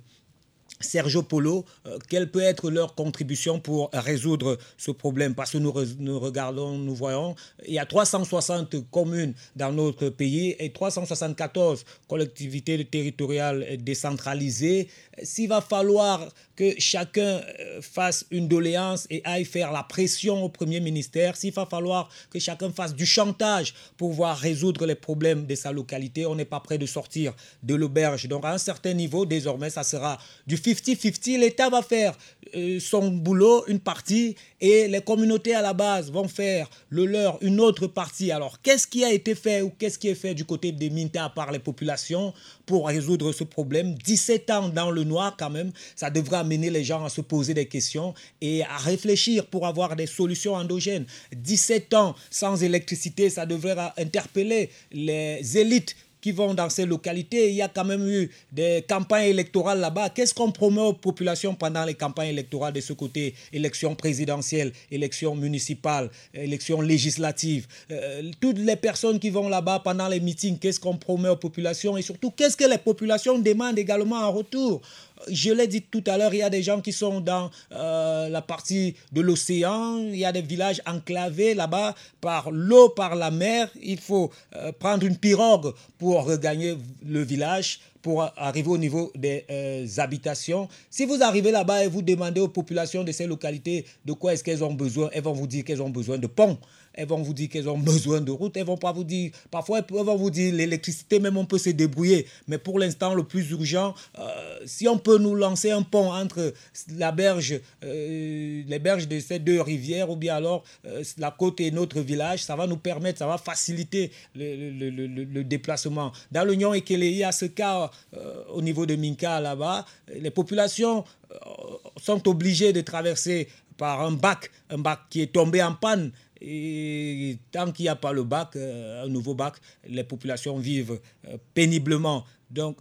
Sergio Polo, euh, quelle peut être leur contribution pour résoudre ce problème? Parce que nous, nous regardons, nous voyons, il y a 360 communes dans notre pays et 374 collectivités territoriales décentralisées. S'il va falloir que chacun euh, fasse une doléance et aille faire la pression au Premier ministère, s'il va falloir que chacun fasse du chantage pour pouvoir résoudre les problèmes de sa localité, on n'est pas prêt de sortir de l'auberge. Donc à un certain niveau, désormais, ça sera du 50-50. L'État va faire euh, son boulot, une partie, et les communautés à la base vont faire le leur, une autre partie. Alors, qu'est-ce qui a été fait ou qu'est-ce qui est fait du côté des Minta par les populations pour résoudre ce problème? 17 ans dans le noir, quand même, ça devrait amener les gens à se poser des questions et à réfléchir pour avoir des solutions endogènes. 17 ans sans électricité, ça devrait interpeller les élites qui vont dans ces localités. Il y a quand même eu des campagnes électorales là-bas. Qu'est-ce qu'on promet aux populations pendant les campagnes électorales de ce côté? Élections présidentielles, élections municipales, élections législatives. Euh, toutes les personnes qui vont là-bas pendant les meetings, qu'est-ce qu'on promet aux populations? Et surtout, qu'est-ce que les populations demandent également en retour? Je l'ai dit tout à l'heure, il y a des gens qui sont dans euh, la partie de l'océan, il y a des villages enclavés là-bas par l'eau, par la mer. Il faut euh, prendre une pirogue pour regagner le village pour arriver au niveau des euh, habitations. Si vous arrivez là-bas et vous demandez aux populations de ces localités de quoi est-ce qu'elles ont besoin, elles vont vous dire qu'elles ont besoin de ponts elles vont vous dire qu'elles ont besoin de routes, elles vont pas vous dire, parfois elles vont vous dire l'électricité, même on peut se débrouiller. Mais pour l'instant, le plus urgent, euh, si on peut nous lancer un pont entre la berge, euh, les berges de ces deux rivières, ou bien alors euh, la côte et notre village, ça va nous permettre, ça va faciliter le, déplacement. Dans l'Union Ekele, il y a ce cas au niveau de Minka là-bas, les populations sont obligées de traverser par un bac, un bac qui est tombé en panne. Et tant qu'il n'y a pas le bac, euh, un nouveau bac, les populations vivent euh, péniblement. Euh,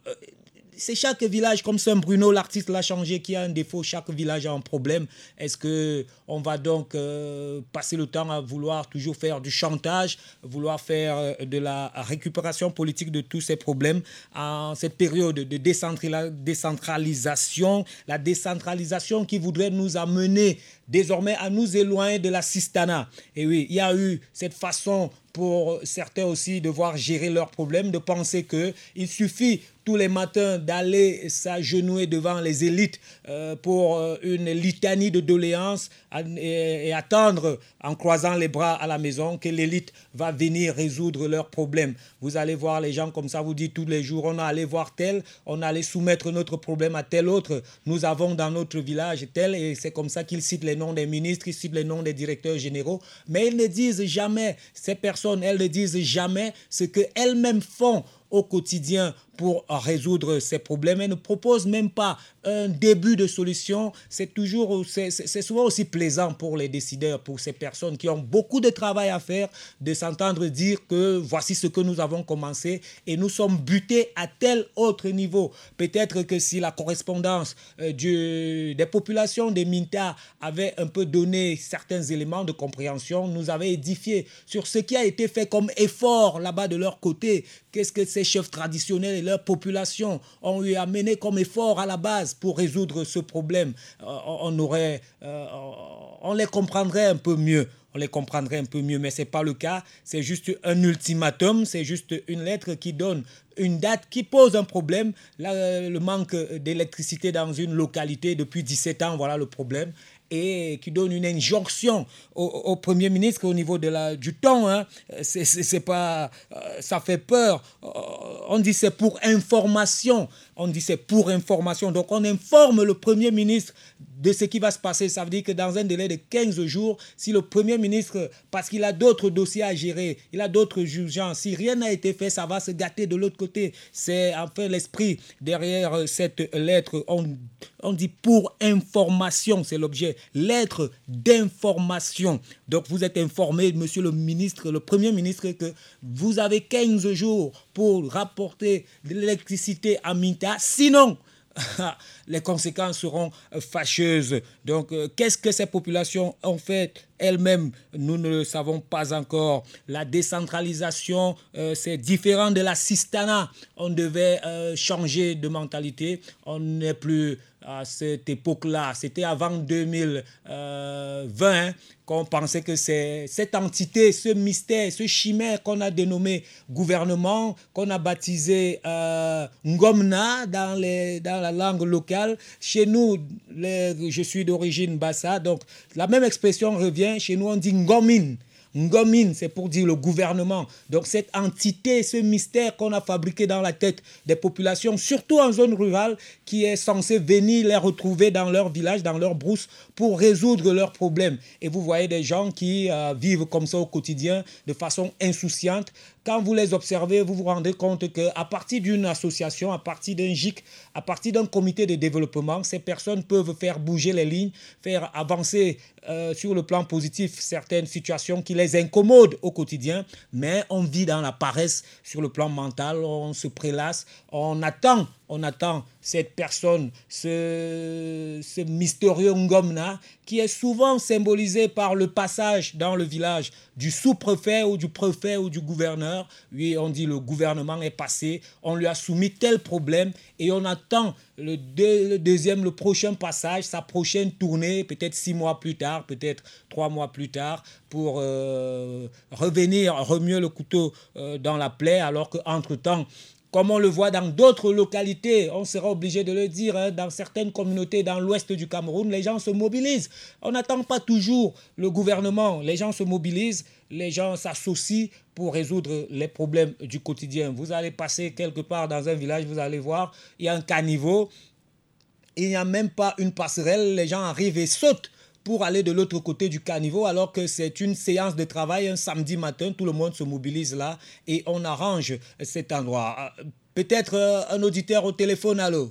c'est chaque village, comme Saint-Bruno, l'artiste l'a changé, qui a un défaut, chaque village a un problème. Est-ce que on va donc euh, passer le temps à vouloir toujours faire du chantage, vouloir faire euh, de la récupération politique de tous ces problèmes en cette période de décentralisation, la décentralisation qui voudrait nous amener désormais à nous éloigner de la Sistana? Et oui, il y a eu cette façon pour certains aussi devoir gérer leurs problèmes, de penser qu'il suffit tous les matins d'aller s'agenouiller devant les élites euh, pour euh, une litanie de doléances et, attendre en croisant les bras à la maison que l'élite va venir résoudre leurs problèmes. Vous allez voir les gens comme ça, vous dites tous les jours, on a allé voir tel, on a allé soumettre notre problème à tel autre, nous avons dans notre village tel, et c'est comme ça qu'ils citent les noms des ministres, ils citent les noms des directeurs généraux, mais ils ne disent jamais, ces personnes, elles ne disent jamais ce qu'elles-mêmes font au quotidien pour résoudre ces problèmes. Elles ne proposent même pas un début de solution. C'est toujours, c'est souvent aussi plaisant pour les décideurs, pour ces personnes qui ont beaucoup de travail à faire, de s'entendre dire que voici ce que nous avons commencé et nous sommes butés à tel autre niveau. Peut-être que si la correspondance euh, des populations des Minta avait un peu donné certains éléments de compréhension, nous avait édifié sur ce qui a été fait comme effort là-bas de leur côté. Qu'est-ce que ces chefs traditionnels et leur population ont eu à comme effort à la base pour résoudre ce problème Euh, on, aurait, euh, on les comprendrait un peu mieux. On les comprendrait un peu mieux, mais ce n'est pas le cas. C'est juste un ultimatum, c'est juste une lettre qui donne une date qui pose un problème. Le manque d'électricité dans une localité depuis 17 ans, voilà le problème. Et qui donne une injonction au, Premier ministre au niveau de la, du temps. Hein. C'est pas, euh, ça fait peur. Euh, On dit c'est pour information. On dit c'est pour information. Donc on informe le Premier ministre de ce qui va se passer. Ça veut dire que dans un délai de 15 jours, si le Premier ministre, parce qu'il a d'autres dossiers à gérer, il a d'autres urgences, si rien n'a été fait, ça va se gâter de l'autre côté. C'est enfin l'esprit derrière cette lettre. On, on dit pour information, c'est l'objet. Lettre d'information. Donc vous êtes informé, monsieur le ministre, le Premier ministre, que vous avez 15 jours pour rapporter de l'électricité à Minta. Sinon, les conséquences seront fâcheuses. Donc, euh, qu'est-ce que ces populations ont fait elles-mêmes Nous ne le savons pas encore. La décentralisation, euh, c'est différent de la sistana. On devait euh, changer de mentalité. On n'est plus à cette époque-là. C'était avant 2020 qu'on pensait que c'est cette entité, ce mystère, ce chimère qu'on a dénommé gouvernement, qu'on a baptisé euh, Ngomna dans, les, dans la langue locale. Chez nous, je suis d'origine Bassa, donc la même expression revient. Chez nous, on dit Ngomin. Ngomin, c'est pour dire le gouvernement. Donc cette entité, ce mystère qu'on a fabriqué dans la tête des populations, surtout en zone rurale, qui est censé venir les retrouver dans leur village, dans leur brousse, pour résoudre leurs problèmes. Et vous voyez des gens qui euh, vivent comme ça au quotidien, de façon insouciante. Quand vous les observez, vous vous rendez compte qu'à partir d'une association, à partir d'un GIC, à partir d'un comité de développement, ces personnes peuvent faire bouger les lignes, faire avancer euh, sur le plan positif certaines situations qui les incommodent au quotidien, mais on vit dans la paresse sur le plan mental, on se prélasse, on attend, on attend cette personne, ce, mystérieux Ngomna, qui est souvent symbolisé par le passage dans le village du sous-préfet ou du préfet ou du gouverneur. Oui, on dit le gouvernement est passé, on lui a soumis tel problème et on attend le deuxième, le prochain passage, sa prochaine tournée, peut-être six mois plus tard, peut-être trois mois plus tard, pour euh, revenir, remuer le couteau euh, dans la plaie, alors qu'entre-temps, comme on le voit dans d'autres localités, on sera obligé de le dire, hein, dans certaines communautés dans l'ouest du Cameroun, les gens se mobilisent. On n'attend pas toujours le gouvernement, les gens se mobilisent, les gens s'associent pour résoudre les problèmes du quotidien. Vous allez passer quelque part dans un village, vous allez voir, il y a un caniveau, il n'y a même pas une passerelle, les gens arrivent et sautent pour aller de l'autre côté du caniveau alors que c'est une séance de travail un samedi matin, tout le monde se mobilise là et on arrange cet endroit. Euh, Peut-être euh, un auditeur au téléphone, allô?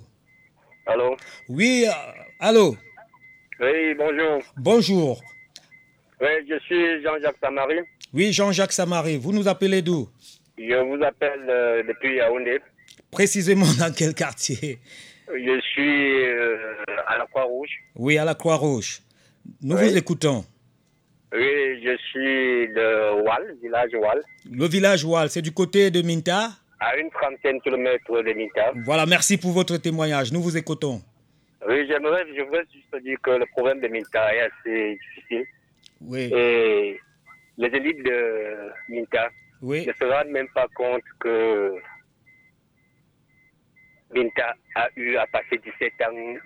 Allô? Oui, euh, allô? Oui, bonjour. Bonjour. Oui, je suis Jean-Jacques Samari. Oui, Jean-Jacques Samari, vous nous appelez d'où? Je vous appelle euh, depuis Yaoundé. Précisément dans quel quartier? Je suis euh, à la Croix-Rouge. Oui, à la Croix-Rouge. Nous Oui. vous écoutons. Oui, je suis de Wal, village Wal, Le village Wal, c'est du côté de Minta? À une trentaine de kilomètres de Minta. Voilà, merci pour votre témoignage. Nous vous écoutons. Oui, j'aimerais, je voudrais juste dire que le problème de Minta est assez difficile. Oui. Et les élites de Minta Oui, ne se rendent même pas compte que Minta a eu à passer 17 ans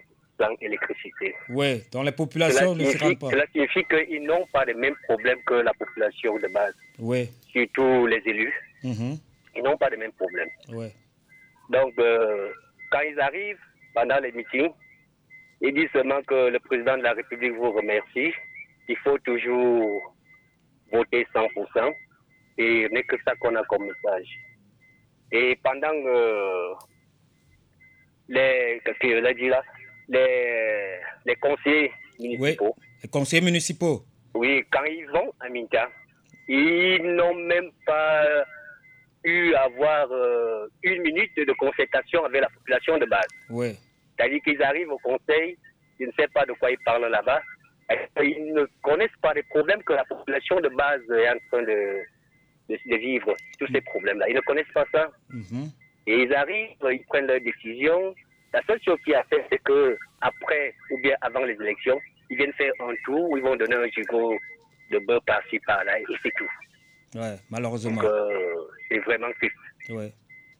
électricité. oui. Dans les populations ne se rendent pas. cela signifie qu'ils n'ont pas les mêmes problèmes que la population de base, Oui. surtout les élus. mhm, Ils n'ont pas les mêmes problèmes. oui. Donc, euh, quand ils arrivent pendant les meetings, ils disent seulement que le président de la République vous remercie. Il faut toujours voter 100%. Et n'est que ça qu'on a comme message. Et pendant euh, les, qu'est-ce que je l'ai dit là, les, les conseillers municipaux, Les conseillers municipaux. oui, quand ils vont à Minta, ils n'ont même pas eu à avoir euh, une minute de concertation avec la population de base. Oui. C'est-à-dire qu'ils arrivent au conseil, ils ne savent pas de quoi ils parlent là-bas, ils ne connaissent pas les problèmes que la population de base est en train de, de, de vivre, tous ces problèmes-là. Ils ne connaissent pas ça. mhm, Et ils arrivent, ils prennent leurs décisions. La seule chose qu'ils a fait, c'est que après ou bien avant les élections, ils viennent faire un tour où ils vont donner un gigot de beurre par-ci par-là et c'est tout. Ouais, malheureusement. Donc euh, c'est vraiment triste. Ouais.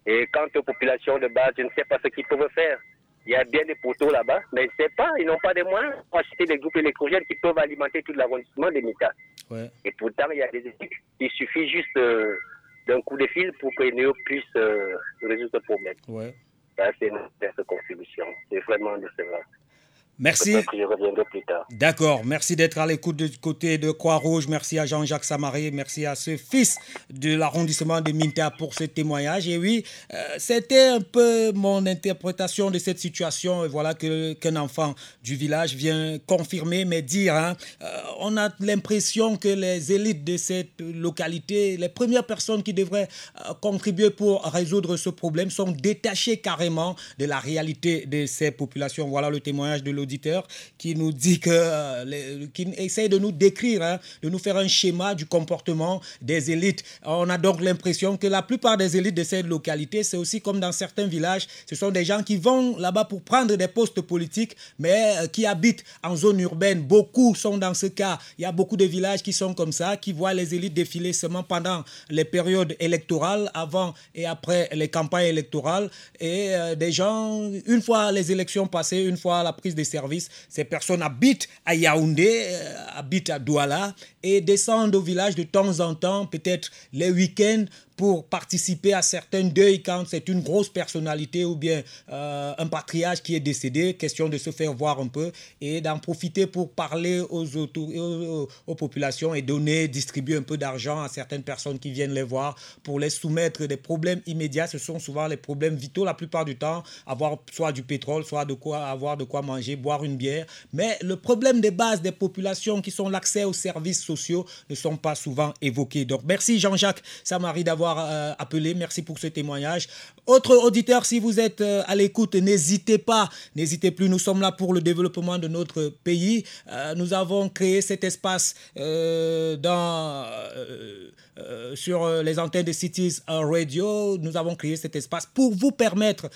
Et quant aux populations de base, je ne sais pas ce qu'ils peuvent faire. Il y a bien des poteaux là-bas, mais je ne sais pas, ils n'ont pas de moyens pour acheter des groupes électrogènes qui peuvent alimenter tout l'arrondissement des Mitas. Ouais. Et pourtant, il y a des équipes. Il suffit juste euh, d'un coup de fil pour que Néo puisse euh, résoudre ce problème. Ouais. C'est notre contribution. C'est vraiment décevant. Merci. D'accord, merci d'être à l'écoute du côté de Croix-Rouge. Merci à Jean-Jacques Samari, merci à ce fils de l'arrondissement de Minta pour ce témoignage. Et oui, euh, c'était un peu mon interprétation de cette situation. Et voilà qu'un enfant du village vient confirmer, mais dire, hein, euh, on a l'impression que les élites de cette localité, les premières personnes qui devraient euh, contribuer pour résoudre ce problème, sont détachées carrément de la réalité de ces populations. Voilà le témoignage de l'auditeur qui nous dit que, euh, qui essaye de nous décrire, hein, de nous faire un schéma du comportement des élites. On a donc l'impression que la plupart des élites de cette localité, c'est aussi comme dans certains villages, ce sont des gens qui vont là-bas pour prendre des postes politiques, mais euh, qui habitent en zone urbaine. Beaucoup sont dans ce cas. Il y a beaucoup de villages qui sont comme ça, qui voient les élites défiler seulement pendant les périodes électorales, avant et après les campagnes électorales. Et euh, des gens, une fois les élections passées, une fois la prise des ces personnes habitent à Yaoundé, euh, habitent à Douala et descendent au village de temps en temps, peut-être les week-ends, pour participer à certains deuils quand c'est une grosse personnalité ou bien euh, un patriarche qui est décédé, question de se faire voir un peu et d'en profiter pour parler aux, aux populations et donner, distribuer un peu d'argent à certaines personnes qui viennent les voir pour les soumettre des problèmes immédiats. Ce sont souvent les problèmes vitaux la plupart du temps, avoir soit du pétrole, soit de quoi avoir de quoi manger, boire une bière. Mais le problème des bases des populations qui sont l'accès aux services sociaux ne sont pas souvent évoqués. Donc merci Jean-Jacques Samari d'avoir euh, appelé. Merci pour ce témoignage. Autre auditeur, si vous êtes euh, à l'écoute, n'hésitez pas, n'hésitez plus. Nous sommes là pour le développement de notre pays. Euh, nous avons créé cet espace euh, sur les antennes de Cities Radio. Nous avons créé cet espace pour vous permettre,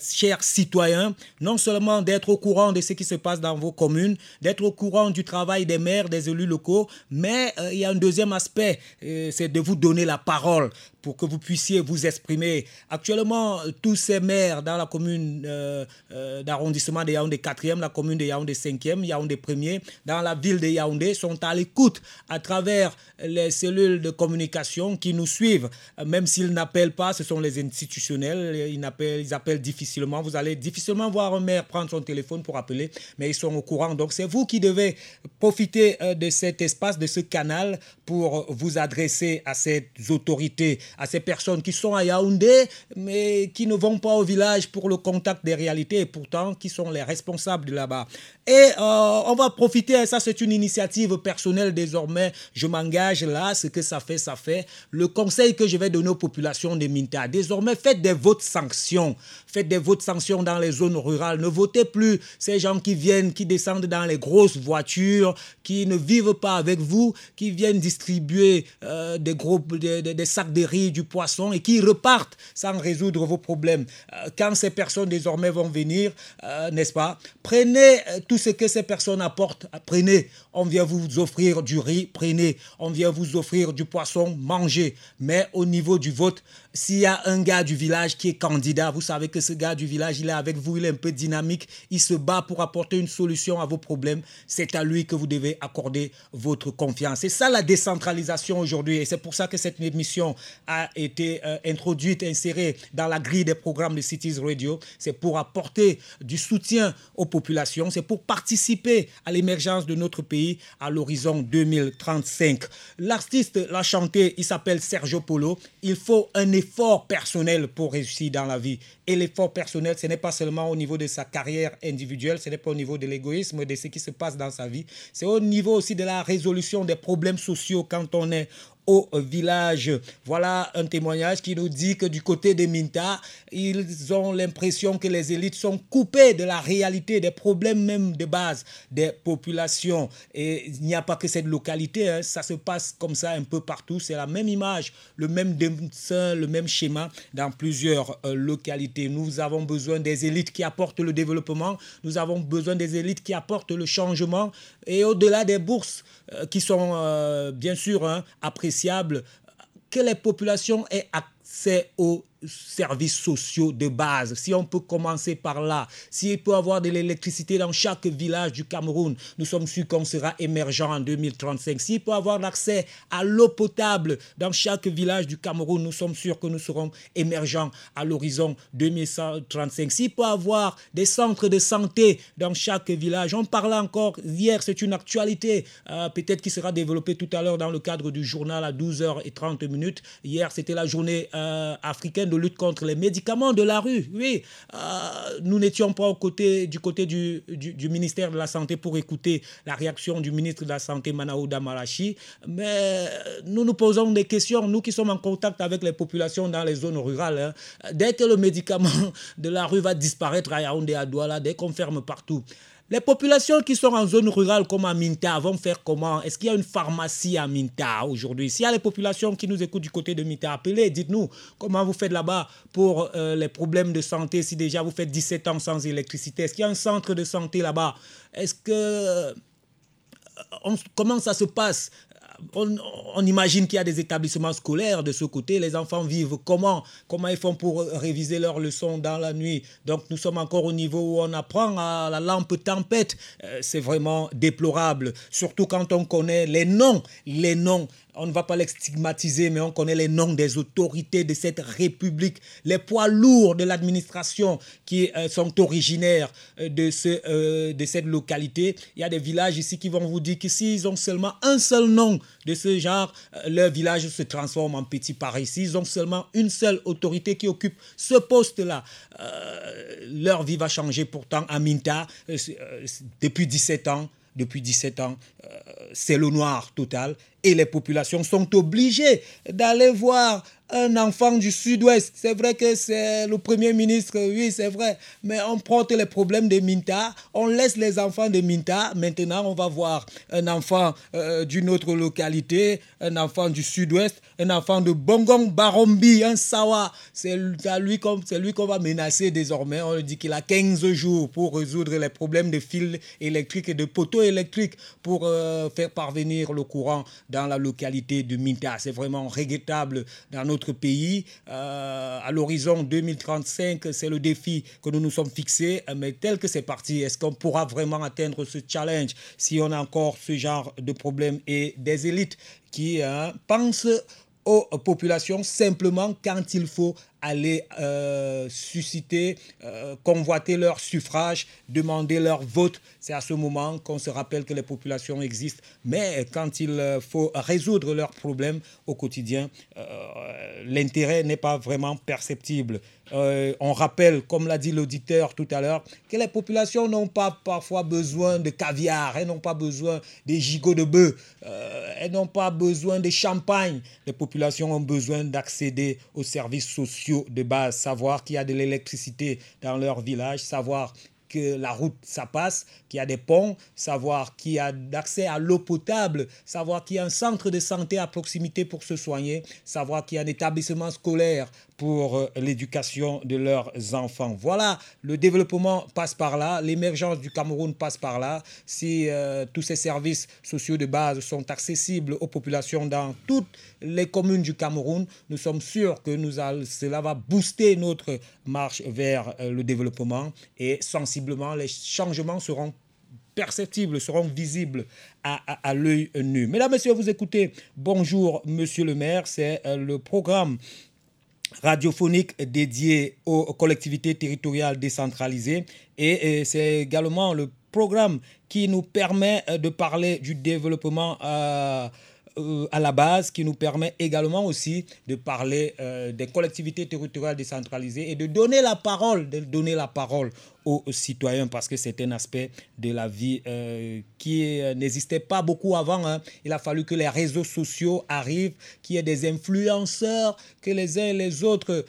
chers citoyens, non seulement d'être au courant de ce qui se passe dans vos communes, d'être au courant du travail des maires, des élus locaux, mais il y a un deuxième aspect, c'est de vous donner la parole pour que vous puissiez vous exprimer. Actuellement, euh, tous ces maires dans la commune euh, euh, d'arrondissement de Yaoundé 4e, la commune de Yaoundé 5e, Yaoundé 1er, dans la ville de Yaoundé, sont à l'écoute à travers les cellules de communication qui nous suivent. Même s'ils n'appellent pas, ce sont les institutionnels, ils appellent, ils appellent difficilement. Vous allez difficilement voir un maire prendre son téléphone pour appeler, mais ils sont au courant. Donc c'est vous qui devez profiter de cet espace, de ce canal pour vous adresser à ces autorités, à ces personnes qui sont à Yaoundé, mais qui ne vont pas au village pour le contact des réalités et pourtant qui sont les responsables de là-bas. Et euh, on va profiter, ça c'est une initiative personnelle désormais, je m'engage là, ce que ça fait, ça fait. Le conseil que je vais donner aux populations de Minta, désormais faites des votes sanctions, faites des votes sanctions dans les zones rurales, ne votez plus ces gens qui viennent, qui descendent dans les grosses voitures, qui ne vivent pas avec vous, qui viennent distribuer euh, des, gros, des, sacs sac de riz, du poisson et qui repartent sans résoudre vos problèmes. Euh, quand ces personnes désormais vont venir, euh, n'est-ce pas, prenez euh, tout ce que ces personnes apportent, prenez. On vient vous offrir du riz, prenez. On vient vous offrir du poisson, mangez. Mais au niveau du vote, s'il y a un gars du village qui est candidat, vous savez que ce gars du village, il est avec vous, il est un peu dynamique, il se bat pour apporter une solution à vos problèmes. C'est à lui que vous devez accorder votre confiance. C'est ça la décentralisation aujourd'hui. Et c'est pour ça que cette émission a été euh, introduite, insérée dans la grille des programmes de Cities Radio. C'est pour apporter du soutien aux populations. C'est pour participer à l'émergence de notre pays à l'horizon 2035. L'artiste l'a chanté, il s'appelle Sergio Polo. Il faut un effort personnel pour réussir dans la vie. Et l'effort personnel, ce n'est pas seulement au niveau de sa carrière individuelle, ce n'est pas au niveau de l'égoïsme, de ce qui se passe dans sa vie, c'est au niveau aussi de la résolution des problèmes sociaux quand on est au village. Voilà un témoignage qui nous dit que du côté des Minta, ils ont l'impression que les élites sont coupées de la réalité, des problèmes même de base des populations. Et il n'y a pas que cette localité, hein. ça se passe comme ça un peu partout. C'est la même image, le même dessin, le même schéma dans plusieurs euh, localités. Nous avons besoin des élites qui apportent le développement, nous avons besoin des élites qui apportent le changement et au-delà des bourses euh, qui sont euh, bien sûr hein, appréciables, que les populations aient accès aux services sociaux de base. Si on peut commencer par là, s'il peut avoir de l'électricité dans chaque village du Cameroun, nous sommes sûrs qu'on sera émergent en 2035. S'il peut avoir l'accès à l'eau potable dans chaque village du Cameroun, nous sommes sûrs que nous serons émergents à l'horizon 2035. S'il peut avoir des centres de santé dans chaque village, on parlait encore hier, c'est une actualité, euh, peut-être qui sera développée tout à l'heure dans le cadre du journal à 12h30 minutes. Hier, c'était la journée euh, africaine de lutte contre les médicaments de la rue. Oui, euh, nous n'étions pas du côté du, ministère de la Santé pour écouter la réaction du ministre de la Santé, Manaouda Malachi, mais nous nous posons des questions, nous qui sommes en contact avec les populations dans les zones rurales. Hein. dès que le médicament de la rue va disparaître à Yaoundé, à Douala, dès qu'on ferme partout, les populations qui sont en zone rurale comme à Minta vont faire comment? Est-ce qu'il y a une pharmacie à Minta aujourd'hui? S'il y a les populations qui nous écoutent du côté de Minta, appelez, dites-nous comment vous faites là-bas pour euh, les problèmes de santé si déjà vous faites 17 ans sans électricité. Est-ce qu'il y a un centre de santé là-bas? Est-ce que... Euh, comment ça se passe on, imagine qu'il y a des établissements scolaires de ce côté. Les enfants vivent comment Comment ils font pour réviser leurs leçons dans la nuit? Donc nous sommes encore au niveau où on apprend à la lampe tempête. Euh, c'est vraiment déplorable, surtout quand on connaît les noms, les noms on ne va pas les stigmatiser, mais on connaît les noms des autorités de cette République, les poids lourds de l'administration qui euh, sont originaires euh, de, ce, euh, de cette localité. Il y a des villages ici qui vont vous dire que s'ils ont seulement un seul nom de ce genre, leur village se transforme en petit Paris. S'ils ont seulement une seule autorité qui occupe ce poste-là, leur vie va changer pourtant à Minta depuis 17 ans depuis 17 ans, c'est le noir total et les populations sont obligées d'aller voir un enfant du sud-ouest. C'est vrai que c'est le premier ministre, oui, c'est vrai. Mais on prend les problèmes de Minta, on laisse les enfants de Minta. Maintenant, on va voir un enfant euh, d'une autre localité, un enfant du sud-ouest, un enfant de Bongong Barombi, un Sawa. C'est lui qu'on va menacer désormais. On dit qu'il a 15 jours pour résoudre les problèmes de fils électriques et de poteaux électriques pour euh, faire parvenir le courant dans la localité de Minta. C'est vraiment regrettable dans notre pays. Euh, à l'horizon 2035, c'est le défi que nous nous sommes fixés. Mais tel que c'est parti, est-ce qu'on pourra vraiment atteindre ce challenge si on a encore ce genre de problème et des élites qui hein, pensent aux populations simplement quand il faut aller euh, susciter, euh, convoiter leur suffrage, demander leur vote. C'est à ce moment qu'on se rappelle que les populations existent. Mais quand il euh, faut résoudre leurs problèmes au quotidien, l'intérêt n'est pas vraiment perceptible. on rappelle, comme l'a dit l'auditeur tout à l'heure, que les populations n'ont pas parfois besoin de caviar, elles n'ont pas besoin des gigots de bœuf, elles n'ont pas besoin de champagne. Les populations ont besoin d'accéder aux services sociaux de base, savoir qu'il y a de l'électricité dans leur village, savoir que la route, ça passe, qu'il y a des ponts, savoir qu'il y a d'accès à l'eau potable, savoir qu'il y a un centre de santé à proximité pour se soigner, savoir qu'il y a un établissement scolaire pour euh, l'éducation de leurs enfants. Voilà, le développement passe par là, l'émergence du Cameroun passe par là. Si euh, tous ces services sociaux de base sont accessibles aux populations dans toutes les communes du Cameroun, nous sommes sûrs que nous all- cela va booster notre marche vers euh, le développement et sensiblement les changements seront perceptibles, seront visibles à, l'œil nu. Mesdames, Messieurs, vous écoutez Bonjour Monsieur le maire, c'est le programme radiophonique dédié aux collectivités territoriales décentralisées. Et, et c'est également le programme qui nous permet euh, de parler du développement euh, euh, à la base, qui nous permet également aussi de parler euh, des collectivités territoriales décentralisées et de donner la parole, de donner la parole aux citoyens parce que c'est un aspect de la vie euh, qui n'existait pas beaucoup avant. hein. Il a fallu que les réseaux sociaux arrivent, qu'il y ait des influenceurs, que les uns et les autres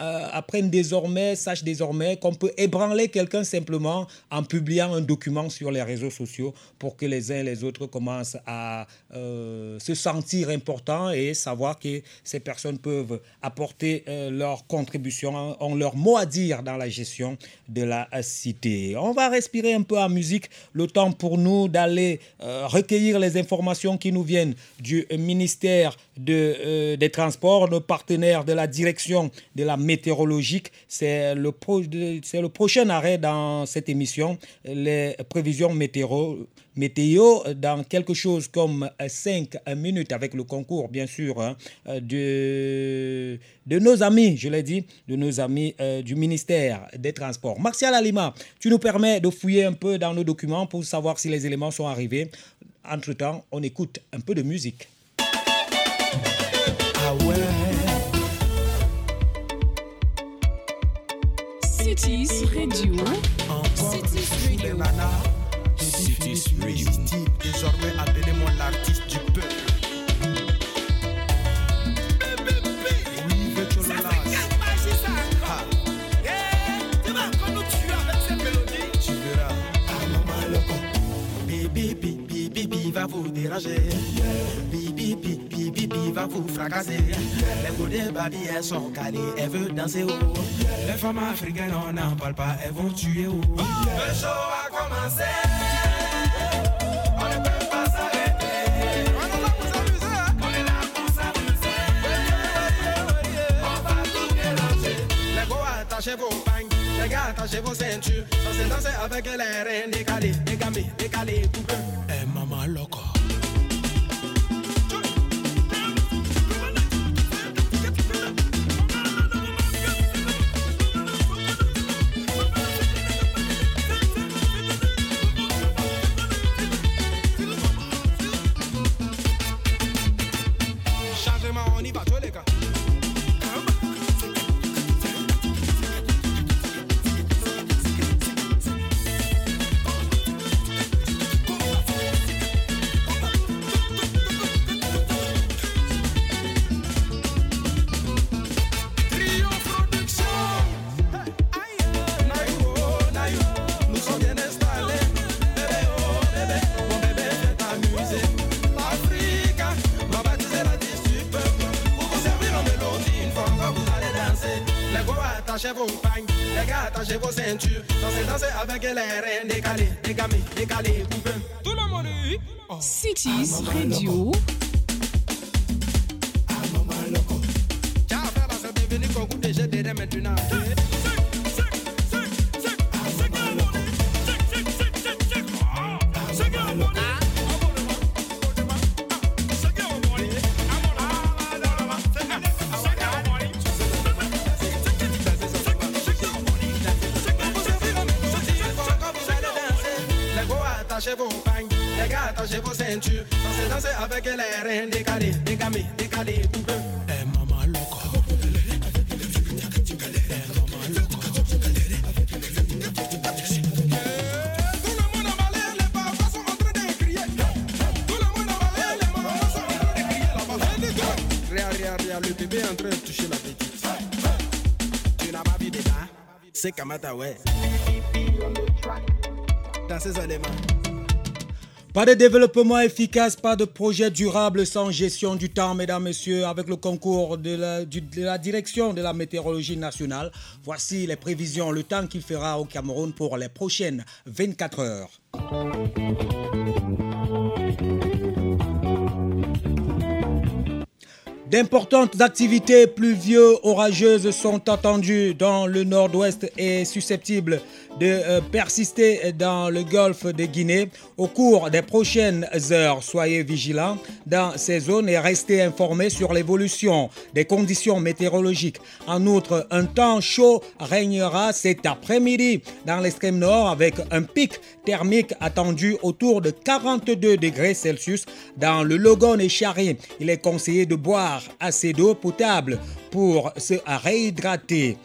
euh, apprennent désormais, sachent désormais qu'on peut ébranler quelqu'un simplement en publiant un document sur les réseaux sociaux pour que les uns et les autres commencent à euh, se sentir importants et savoir que ces personnes peuvent apporter euh, leur contribution, ont leur mot à dire dans la gestion de la cité. On va respirer un peu en musique, le temps pour nous d'aller recueillir les informations qui nous viennent du ministère de, des Transports, nos partenaires de la direction de la météorologique. C'est le, prochain arrêt dans cette émission, les prévisions météo, météo dans quelque chose comme 5 minutes avec le concours, bien sûr, hein, euh, de, de nos amis, je l'ai dit, de nos amis euh, du ministère des Transports. Martial Alima, tu nous permets de fouiller un peu dans nos documents pour savoir si les éléments sont arrivés. Entre-temps, on écoute un peu de musique. Cities Radio. encore Cities Radio. nanas. Cities Radio. Désormais, appelez-moi l'artiste du peuple. Bibi, bibi, bibi va vous déranger. Bibi, bibi, bibi va vous fracasser. Les goûts des babi, elles sont calées, elles veulent danser haut. Les femmes africaines, on n'en parle pas, elles vont tuer haut. Le show a commencé. On ne peut pas s'arrêter. On est là pour s'amuser. On va. Les go, attachez vos pagnes. Les gars, attachez vos ceintures. Dansez, dansez avec les reins décalés, dégamés, décalés, coupés. Eh, maman, loco. Tout le monde. Cities Radio. Attachez vos pagnes, les gars, attachez vos ceintures. Dansez, dansez avec les coupés. Eh, maman, loco. Tout le bébé est en train de toucher la petite. Tu n'as pas vu C'est Kamata, ouais. Dansez seulement. Pas de développement efficace, pas de projet durable sans gestion du temps, mesdames, messieurs, avec le concours de la, direction de la météorologie nationale. Voici les prévisions, le temps qu'il fera au Cameroun pour les prochaines 24 heures. D'importantes activités pluvieuses orageuses sont attendues dans le nord-ouest et susceptibles de euh, persister dans le golfe de Guinée au cours des prochaines heures. Soyez vigilants dans ces zones et restez informés sur l'évolution des conditions météorologiques. En outre, un temps chaud régnera cet après-midi dans l'extrême nord avec un pic thermique attendu autour de 42 degrés Celsius dans le Logon et Chari. Il est conseillé de boire assez d'eau potable pour se réhydrater.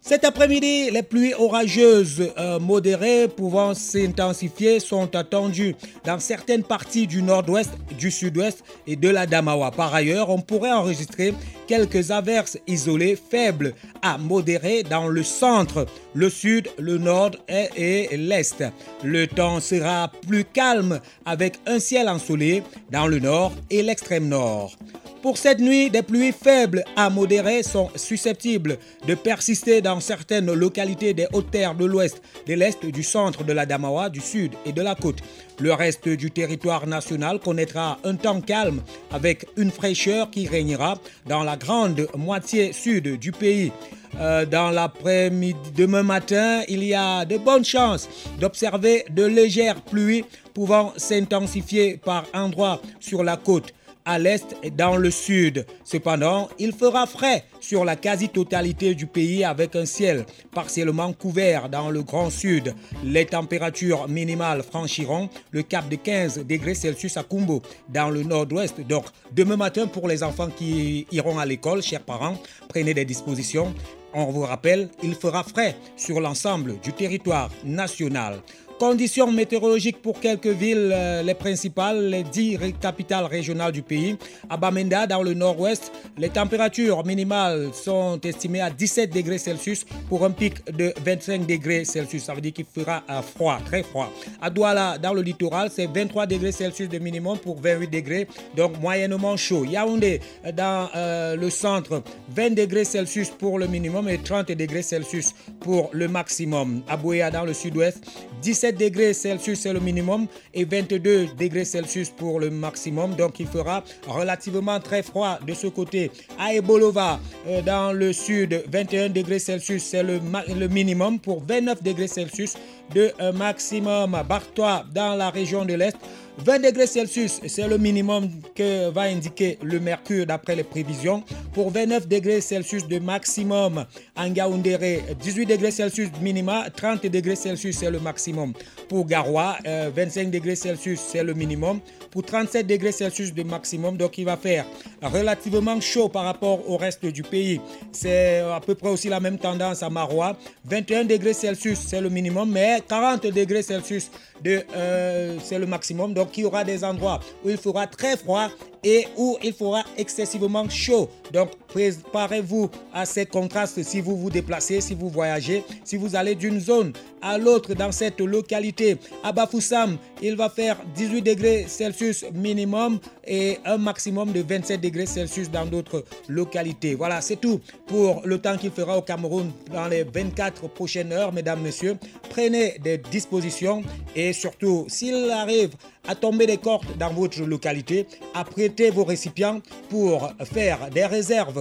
Cet après-midi, les pluies orageuses euh, modérées pouvant s'intensifier sont attendues dans certaines parties du nord-ouest, du sud-ouest et de la Damawa. Par ailleurs, on pourrait enregistrer quelques averses isolées faibles à modérées dans le centre, le sud, le nord et, et l'est. Le temps sera plus calme avec un ciel ensoleillé dans le nord et l'extrême nord. Pour cette nuit, des pluies faibles à modérées sont susceptibles de persister dans certaines localités des hautes terres de l'ouest, de l'est, du centre de la Damawa, du sud et de la côte. Le reste du territoire national connaîtra un temps calme avec une fraîcheur qui régnera dans la grande moitié sud du pays. Euh, dans l'après-midi, demain matin, il y a de bonnes chances d'observer de légères pluies pouvant s'intensifier par endroits sur la côte à l'est et dans le sud. Cependant, il fera frais sur la quasi-totalité du pays avec un ciel partiellement couvert dans le grand sud. Les températures minimales franchiront le cap de 15 degrés Celsius à Kumbo dans le nord-ouest. Donc, demain matin, pour les enfants qui iront à l'école, chers parents, prenez des dispositions. On vous rappelle, il fera frais sur l'ensemble du territoire national. Conditions météorologiques pour quelques villes, euh, les principales, les 10 ré- capitales régionales du pays. À Bamenda, dans le nord-ouest, les températures minimales sont estimées à 17 degrés Celsius pour un pic de 25 degrés Celsius. Ça veut dire qu'il fera euh, froid, très froid. À Douala, dans le littoral, c'est 23 degrés Celsius de minimum pour 28 degrés, donc moyennement chaud. Yaoundé, dans euh, le centre, 20 degrés Celsius pour le minimum et 30 degrés Celsius pour le maximum. À Boya, dans le sud-ouest, 17 degrés Celsius c'est le minimum et 22 degrés Celsius pour le maximum. Donc il fera relativement très froid de ce côté. À Ebolova, euh, dans le sud, 21 degrés Celsius c'est le, le minimum pour 29 degrés Celsius de euh, maximum. Bartois, dans la région de l'Est, 20 degrés Celsius, c'est le minimum que va indiquer le mercure d'après les prévisions. Pour 29 degrés Celsius de maximum, en Gaoundéré, 18 degrés Celsius minima, 30 degrés Celsius c'est le maximum. Pour Garoua, euh, 25 degrés Celsius c'est le minimum. Pour 37 degrés Celsius de maximum, donc il va faire relativement chaud par rapport au reste du pays. C'est à peu près aussi la même tendance à Marois. 21 degrés Celsius c'est le minimum, mais 40 degrés Celsius de, euh, c'est le maximum. Donc il y aura des endroits où il fera très froid et où il fera excessivement chaud. Donc préparez-vous à ces contrastes si vous vous déplacez, si vous voyagez, si vous allez d'une zone à l'autre dans cette localité. À Bafoussam, il va faire 18 degrés Celsius minimum et un maximum de 27 degrés Celsius dans d'autres localités. Voilà, c'est tout pour le temps qu'il fera au Cameroun dans les 24 prochaines heures, mesdames, messieurs. Prenez des dispositions et surtout, s'il arrive à tomber des cordes dans votre localité, apprêtez vos récipients pour faire des réserves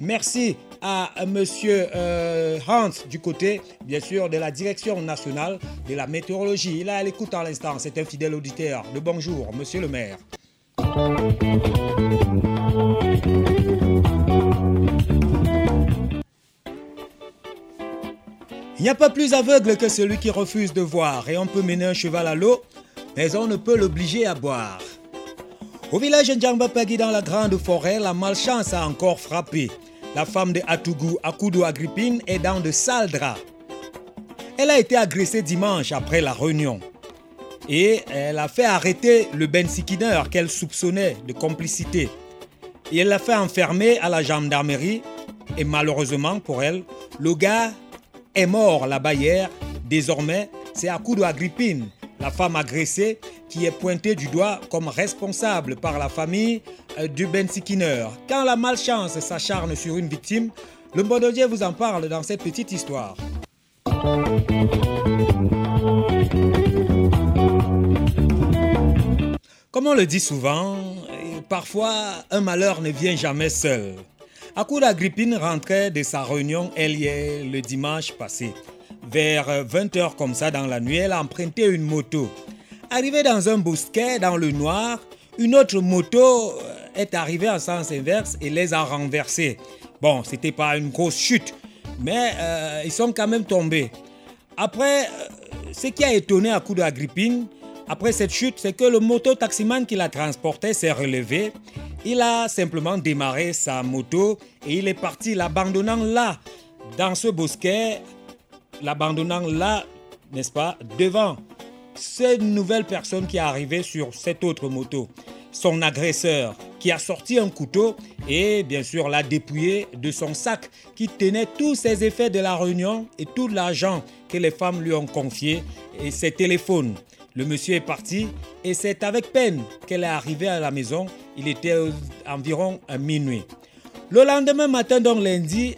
Merci à monsieur euh, Hans du côté, bien sûr, de la direction nationale de la météorologie. Il est à l'écoute à l'instant, c'est un fidèle auditeur. De bonjour, monsieur le maire. Il n'y a pas plus aveugle que celui qui refuse de voir et on peut mener un cheval à l'eau, mais on ne peut l'obliger à boire. Au village Ndjambapagi dans la grande forêt, la malchance a encore frappé. La femme de Atougou, Akudo Agrippine, est dans de sales draps. Elle a été agressée dimanche après la réunion. Et elle a fait arrêter le Ben Sikiner qu'elle soupçonnait de complicité. Et elle l'a fait enfermer à la gendarmerie. Et malheureusement pour elle, le gars est mort là-bas hier. Désormais, c'est Akudo Agrippine, la femme agressée, qui est pointée du doigt comme responsable par la famille euh, du Bensikiner. Quand la malchance s'acharne sur une victime, le Mbododier vous en parle dans cette petite histoire. Comme on le dit souvent, euh, parfois un malheur ne vient jamais seul. Akoud Agrippine rentrait de sa réunion hier le dimanche passé. Vers 20h comme ça dans la nuit, elle a emprunté une moto. Arrivée dans un bosquet dans le noir, une autre moto euh, est arrivée en sens inverse et les a renversés. Bon, c'était pas une grosse chute, mais euh, ils sont quand même tombés. Après, euh, ce qui a étonné à coup d'Agrippine, après cette chute, c'est que le moto-taximan qui l'a transporté s'est relevé. Il a simplement démarré sa moto et il est parti, l'abandonnant là, dans ce bosquet, l'abandonnant là, n'est-ce pas, devant cette nouvelle personne qui est arrivée sur cette autre moto. Son agresseur qui a sorti un couteau et bien sûr l'a dépouillé de son sac qui tenait tous ses effets de la réunion et tout l'argent que les femmes lui ont confié et ses téléphones. Le monsieur est parti et c'est avec peine qu'elle est arrivée à la maison. Il était environ à minuit. Le lendemain matin, donc lundi,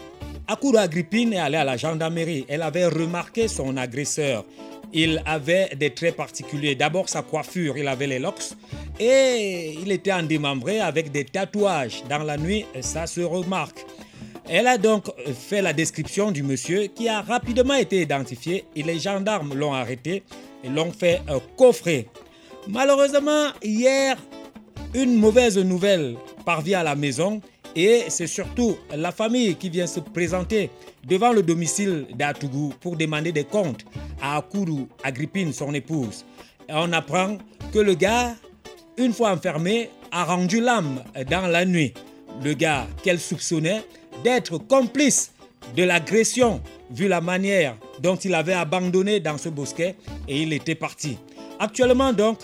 Akuru Agrippine est allée à la gendarmerie. Elle avait remarqué son agresseur. Il avait des traits particuliers. D'abord sa coiffure, il avait les locks et il était endémembré avec des tatouages. Dans la nuit, ça se remarque. Elle a donc fait la description du monsieur qui a rapidement été identifié et les gendarmes l'ont arrêté et l'ont fait coffrer. Malheureusement, hier, une mauvaise nouvelle parvient à la maison et c'est surtout la famille qui vient se présenter devant le domicile d'Atougou pour demander des comptes à Akuru Agrippine, son épouse. Et on apprend que le gars, une fois enfermé, a rendu l'âme dans la nuit. Le gars qu'elle soupçonnait d'être complice de l'agression, vu la manière dont il avait abandonné dans ce bosquet et il était parti. Actuellement donc,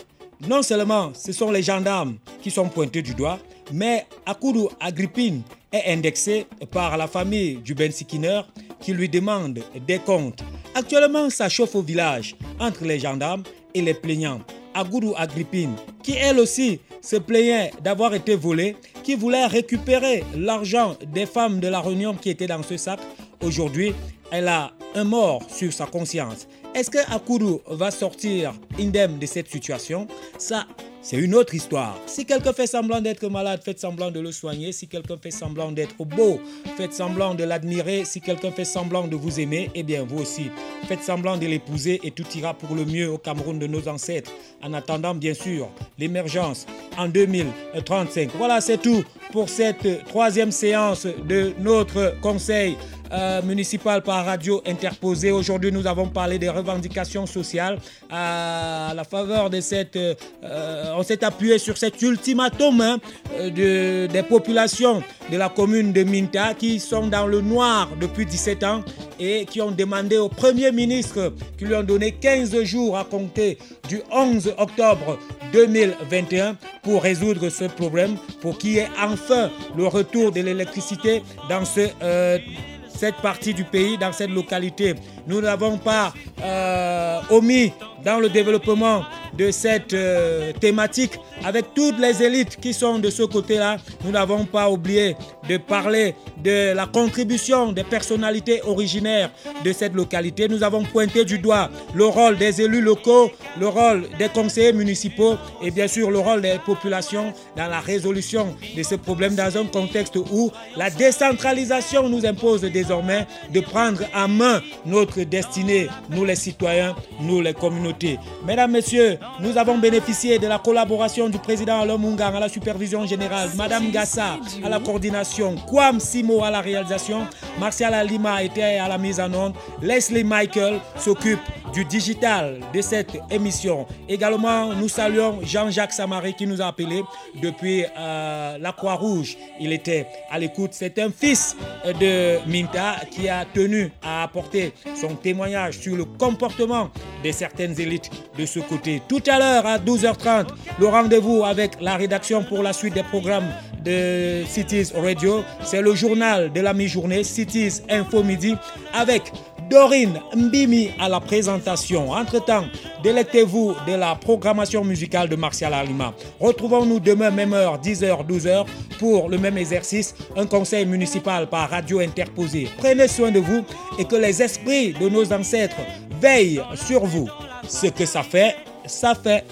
non seulement ce sont les gendarmes qui sont pointés du doigt, mais Akuru Agrippine est indexé par la famille du Ben Sikiner qui lui demande des comptes. Actuellement, ça chauffe au village entre les gendarmes et les plaignants. Akuru Agrippine, qui elle aussi se plaignait d'avoir été volée, qui voulait récupérer l'argent des femmes de la réunion qui étaient dans ce sac, aujourd'hui, elle a un mort sur sa conscience. Est-ce que Akuru va sortir indemne de cette situation? Ça, c'est une autre histoire. Si quelqu'un fait semblant d'être malade, faites semblant de le soigner. Si quelqu'un fait semblant d'être beau, faites semblant de l'admirer. Si quelqu'un fait semblant de vous aimer, eh bien vous aussi, faites semblant de l'épouser et tout ira pour le mieux au Cameroun de nos ancêtres. En attendant, bien sûr, l'émergence en 2035. Voilà, c'est tout pour cette troisième séance de notre conseil euh, municipal par radio interposée. Aujourd'hui, nous avons parlé des revendications sociales à la faveur de cette. euh, on s'est appuyé sur cet ultimatum hein, de, des populations de la commune de Minta qui sont dans le noir depuis 17 ans et qui ont demandé au Premier ministre, qui lui ont donné 15 jours à compter du 11 octobre 2021 pour résoudre ce problème, pour qu'il y ait enfin le retour de l'électricité dans ce, euh, cette partie du pays, dans cette localité. Nous n'avons pas euh, omis dans le développement de cette euh, thématique avec toutes les élites qui sont de ce côté-là. Nous n'avons pas oublié de parler de la contribution des personnalités originaires de cette localité. Nous avons pointé du doigt le rôle des élus locaux, le rôle des conseillers municipaux et bien sûr le rôle des populations dans la résolution de ce problème dans un contexte où la décentralisation nous impose désormais de prendre en main notre destinée, nous les citoyens, nous les communautés. Mesdames, Messieurs, nous avons bénéficié de la collaboration du président Alain Mungang à la supervision générale, Madame Gassa à la coordination, Kwam Simo à la réalisation, Martial Alima était à la mise en onde, Leslie Michael s'occupe du digital de cette émission. Également, nous saluons Jean-Jacques Samari qui nous a appelé depuis euh, la Croix-Rouge. Il était à l'écoute. C'est un fils de Minta qui a tenu à apporter son témoignage sur le comportement de certaines élites de ce côté. Tout à l'heure, à 12h30, le rendez-vous avec la rédaction pour la suite des programmes de Cities Radio. C'est le journal de la mi-journée, Cities Info Midi, avec Dorine Mbimi à la présentation. Entre-temps, délectez-vous de la programmation musicale de Martial Alima. Retrouvons-nous demain, même heure, 10h, 12h, pour le même exercice, un conseil municipal par radio interposé. Prenez soin de vous et que les esprits de nos ancêtres veillent sur vous. Ce que ça fait, ça fait.